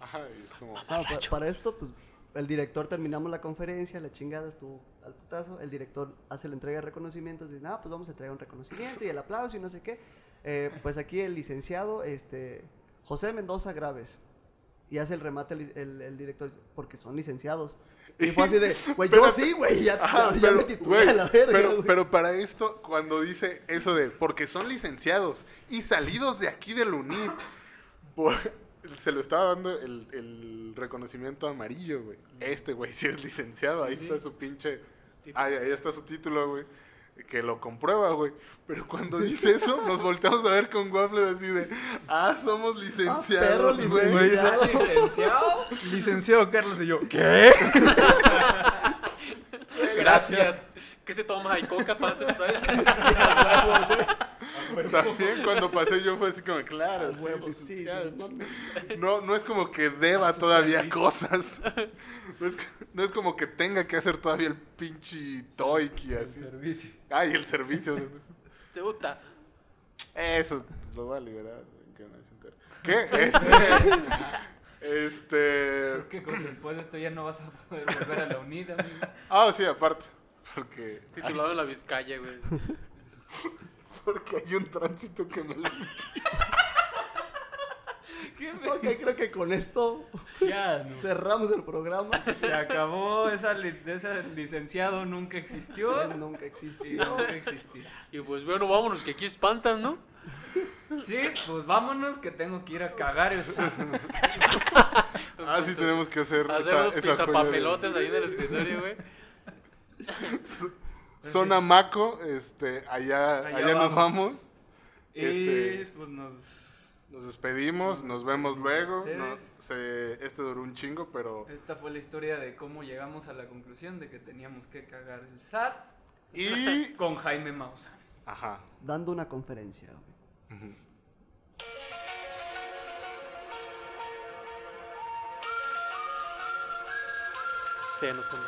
Ajá, y es como. Pa- para esto, pues, el director terminamos la conferencia, la chingada estuvo al putazo, el director hace la entrega de reconocimientos, dice, ah, pues vamos a entregar un reconocimiento y el aplauso y no sé qué. Eh, pues aquí el licenciado, este, José Mendoza Graves, y hace el remate el, el- el director, porque son licenciados. Y fue así de, güey, yo sí, güey, ya, Ajá, ya- ya pero, me titulé a la verga, pero, pero para esto, cuando dice eso de porque son licenciados y salidos de aquí del UNIT, por- se lo estaba dando el, el reconocimiento amarillo, güey. Este güey sí es licenciado, ahí Sí, está sí. su pinche. Ahí, ahí está su título, güey. Que lo comprueba, güey. Pero cuando dice eso, nos volteamos a ver con Waffle así de, ah, somos licenciados, perros güey. Güey, ¿Ya licenciado? Licenciado Carlos y yo, ¿qué? Gracias. ¿Qué se toma? ¿Hay coca, Fanta? También cuando pasé yo fue así como, claro, sí, huevo, sí, licenciado. no. No, es como que deba todavía cosas. No es, no es como que tenga que hacer todavía el pinche toiki así. Servicio. Ay, el servicio. ¿Te gusta? Eso lo va a liberar. ¿Qué? Este. Este. Creo que con- después de esto ya no vas a poder volver a la unida, amigo. Ah, sí, aparte. Porque. Titulado en la Vizcaya, güey. Porque hay un tránsito que me lo. ¿Qué me- Ok, creo que con esto Ya, no. cerramos el programa. Se acabó, esa, li- ese licenciado nunca existió Él nunca y existió. nunca existirá. Y pues bueno, vámonos, que aquí espantan, ¿no? Sí, pues vámonos que tengo que ir a cagar sábado. Ah, sí, tenemos que hacer. Hacer esa- los esa joya de- ahí en el escritorio, güey. Zona Maco, este, allá, allá, Allá nos vamos. vamos. Y Este- pues nos... Nos despedimos, nos vemos luego. Se- este duró un chingo, pero. Esta fue la historia de cómo llegamos a la conclusión de que teníamos que cagar el SAT Y. con Jaime Maussan. Ajá. Dando una conferencia. Este ya no suena.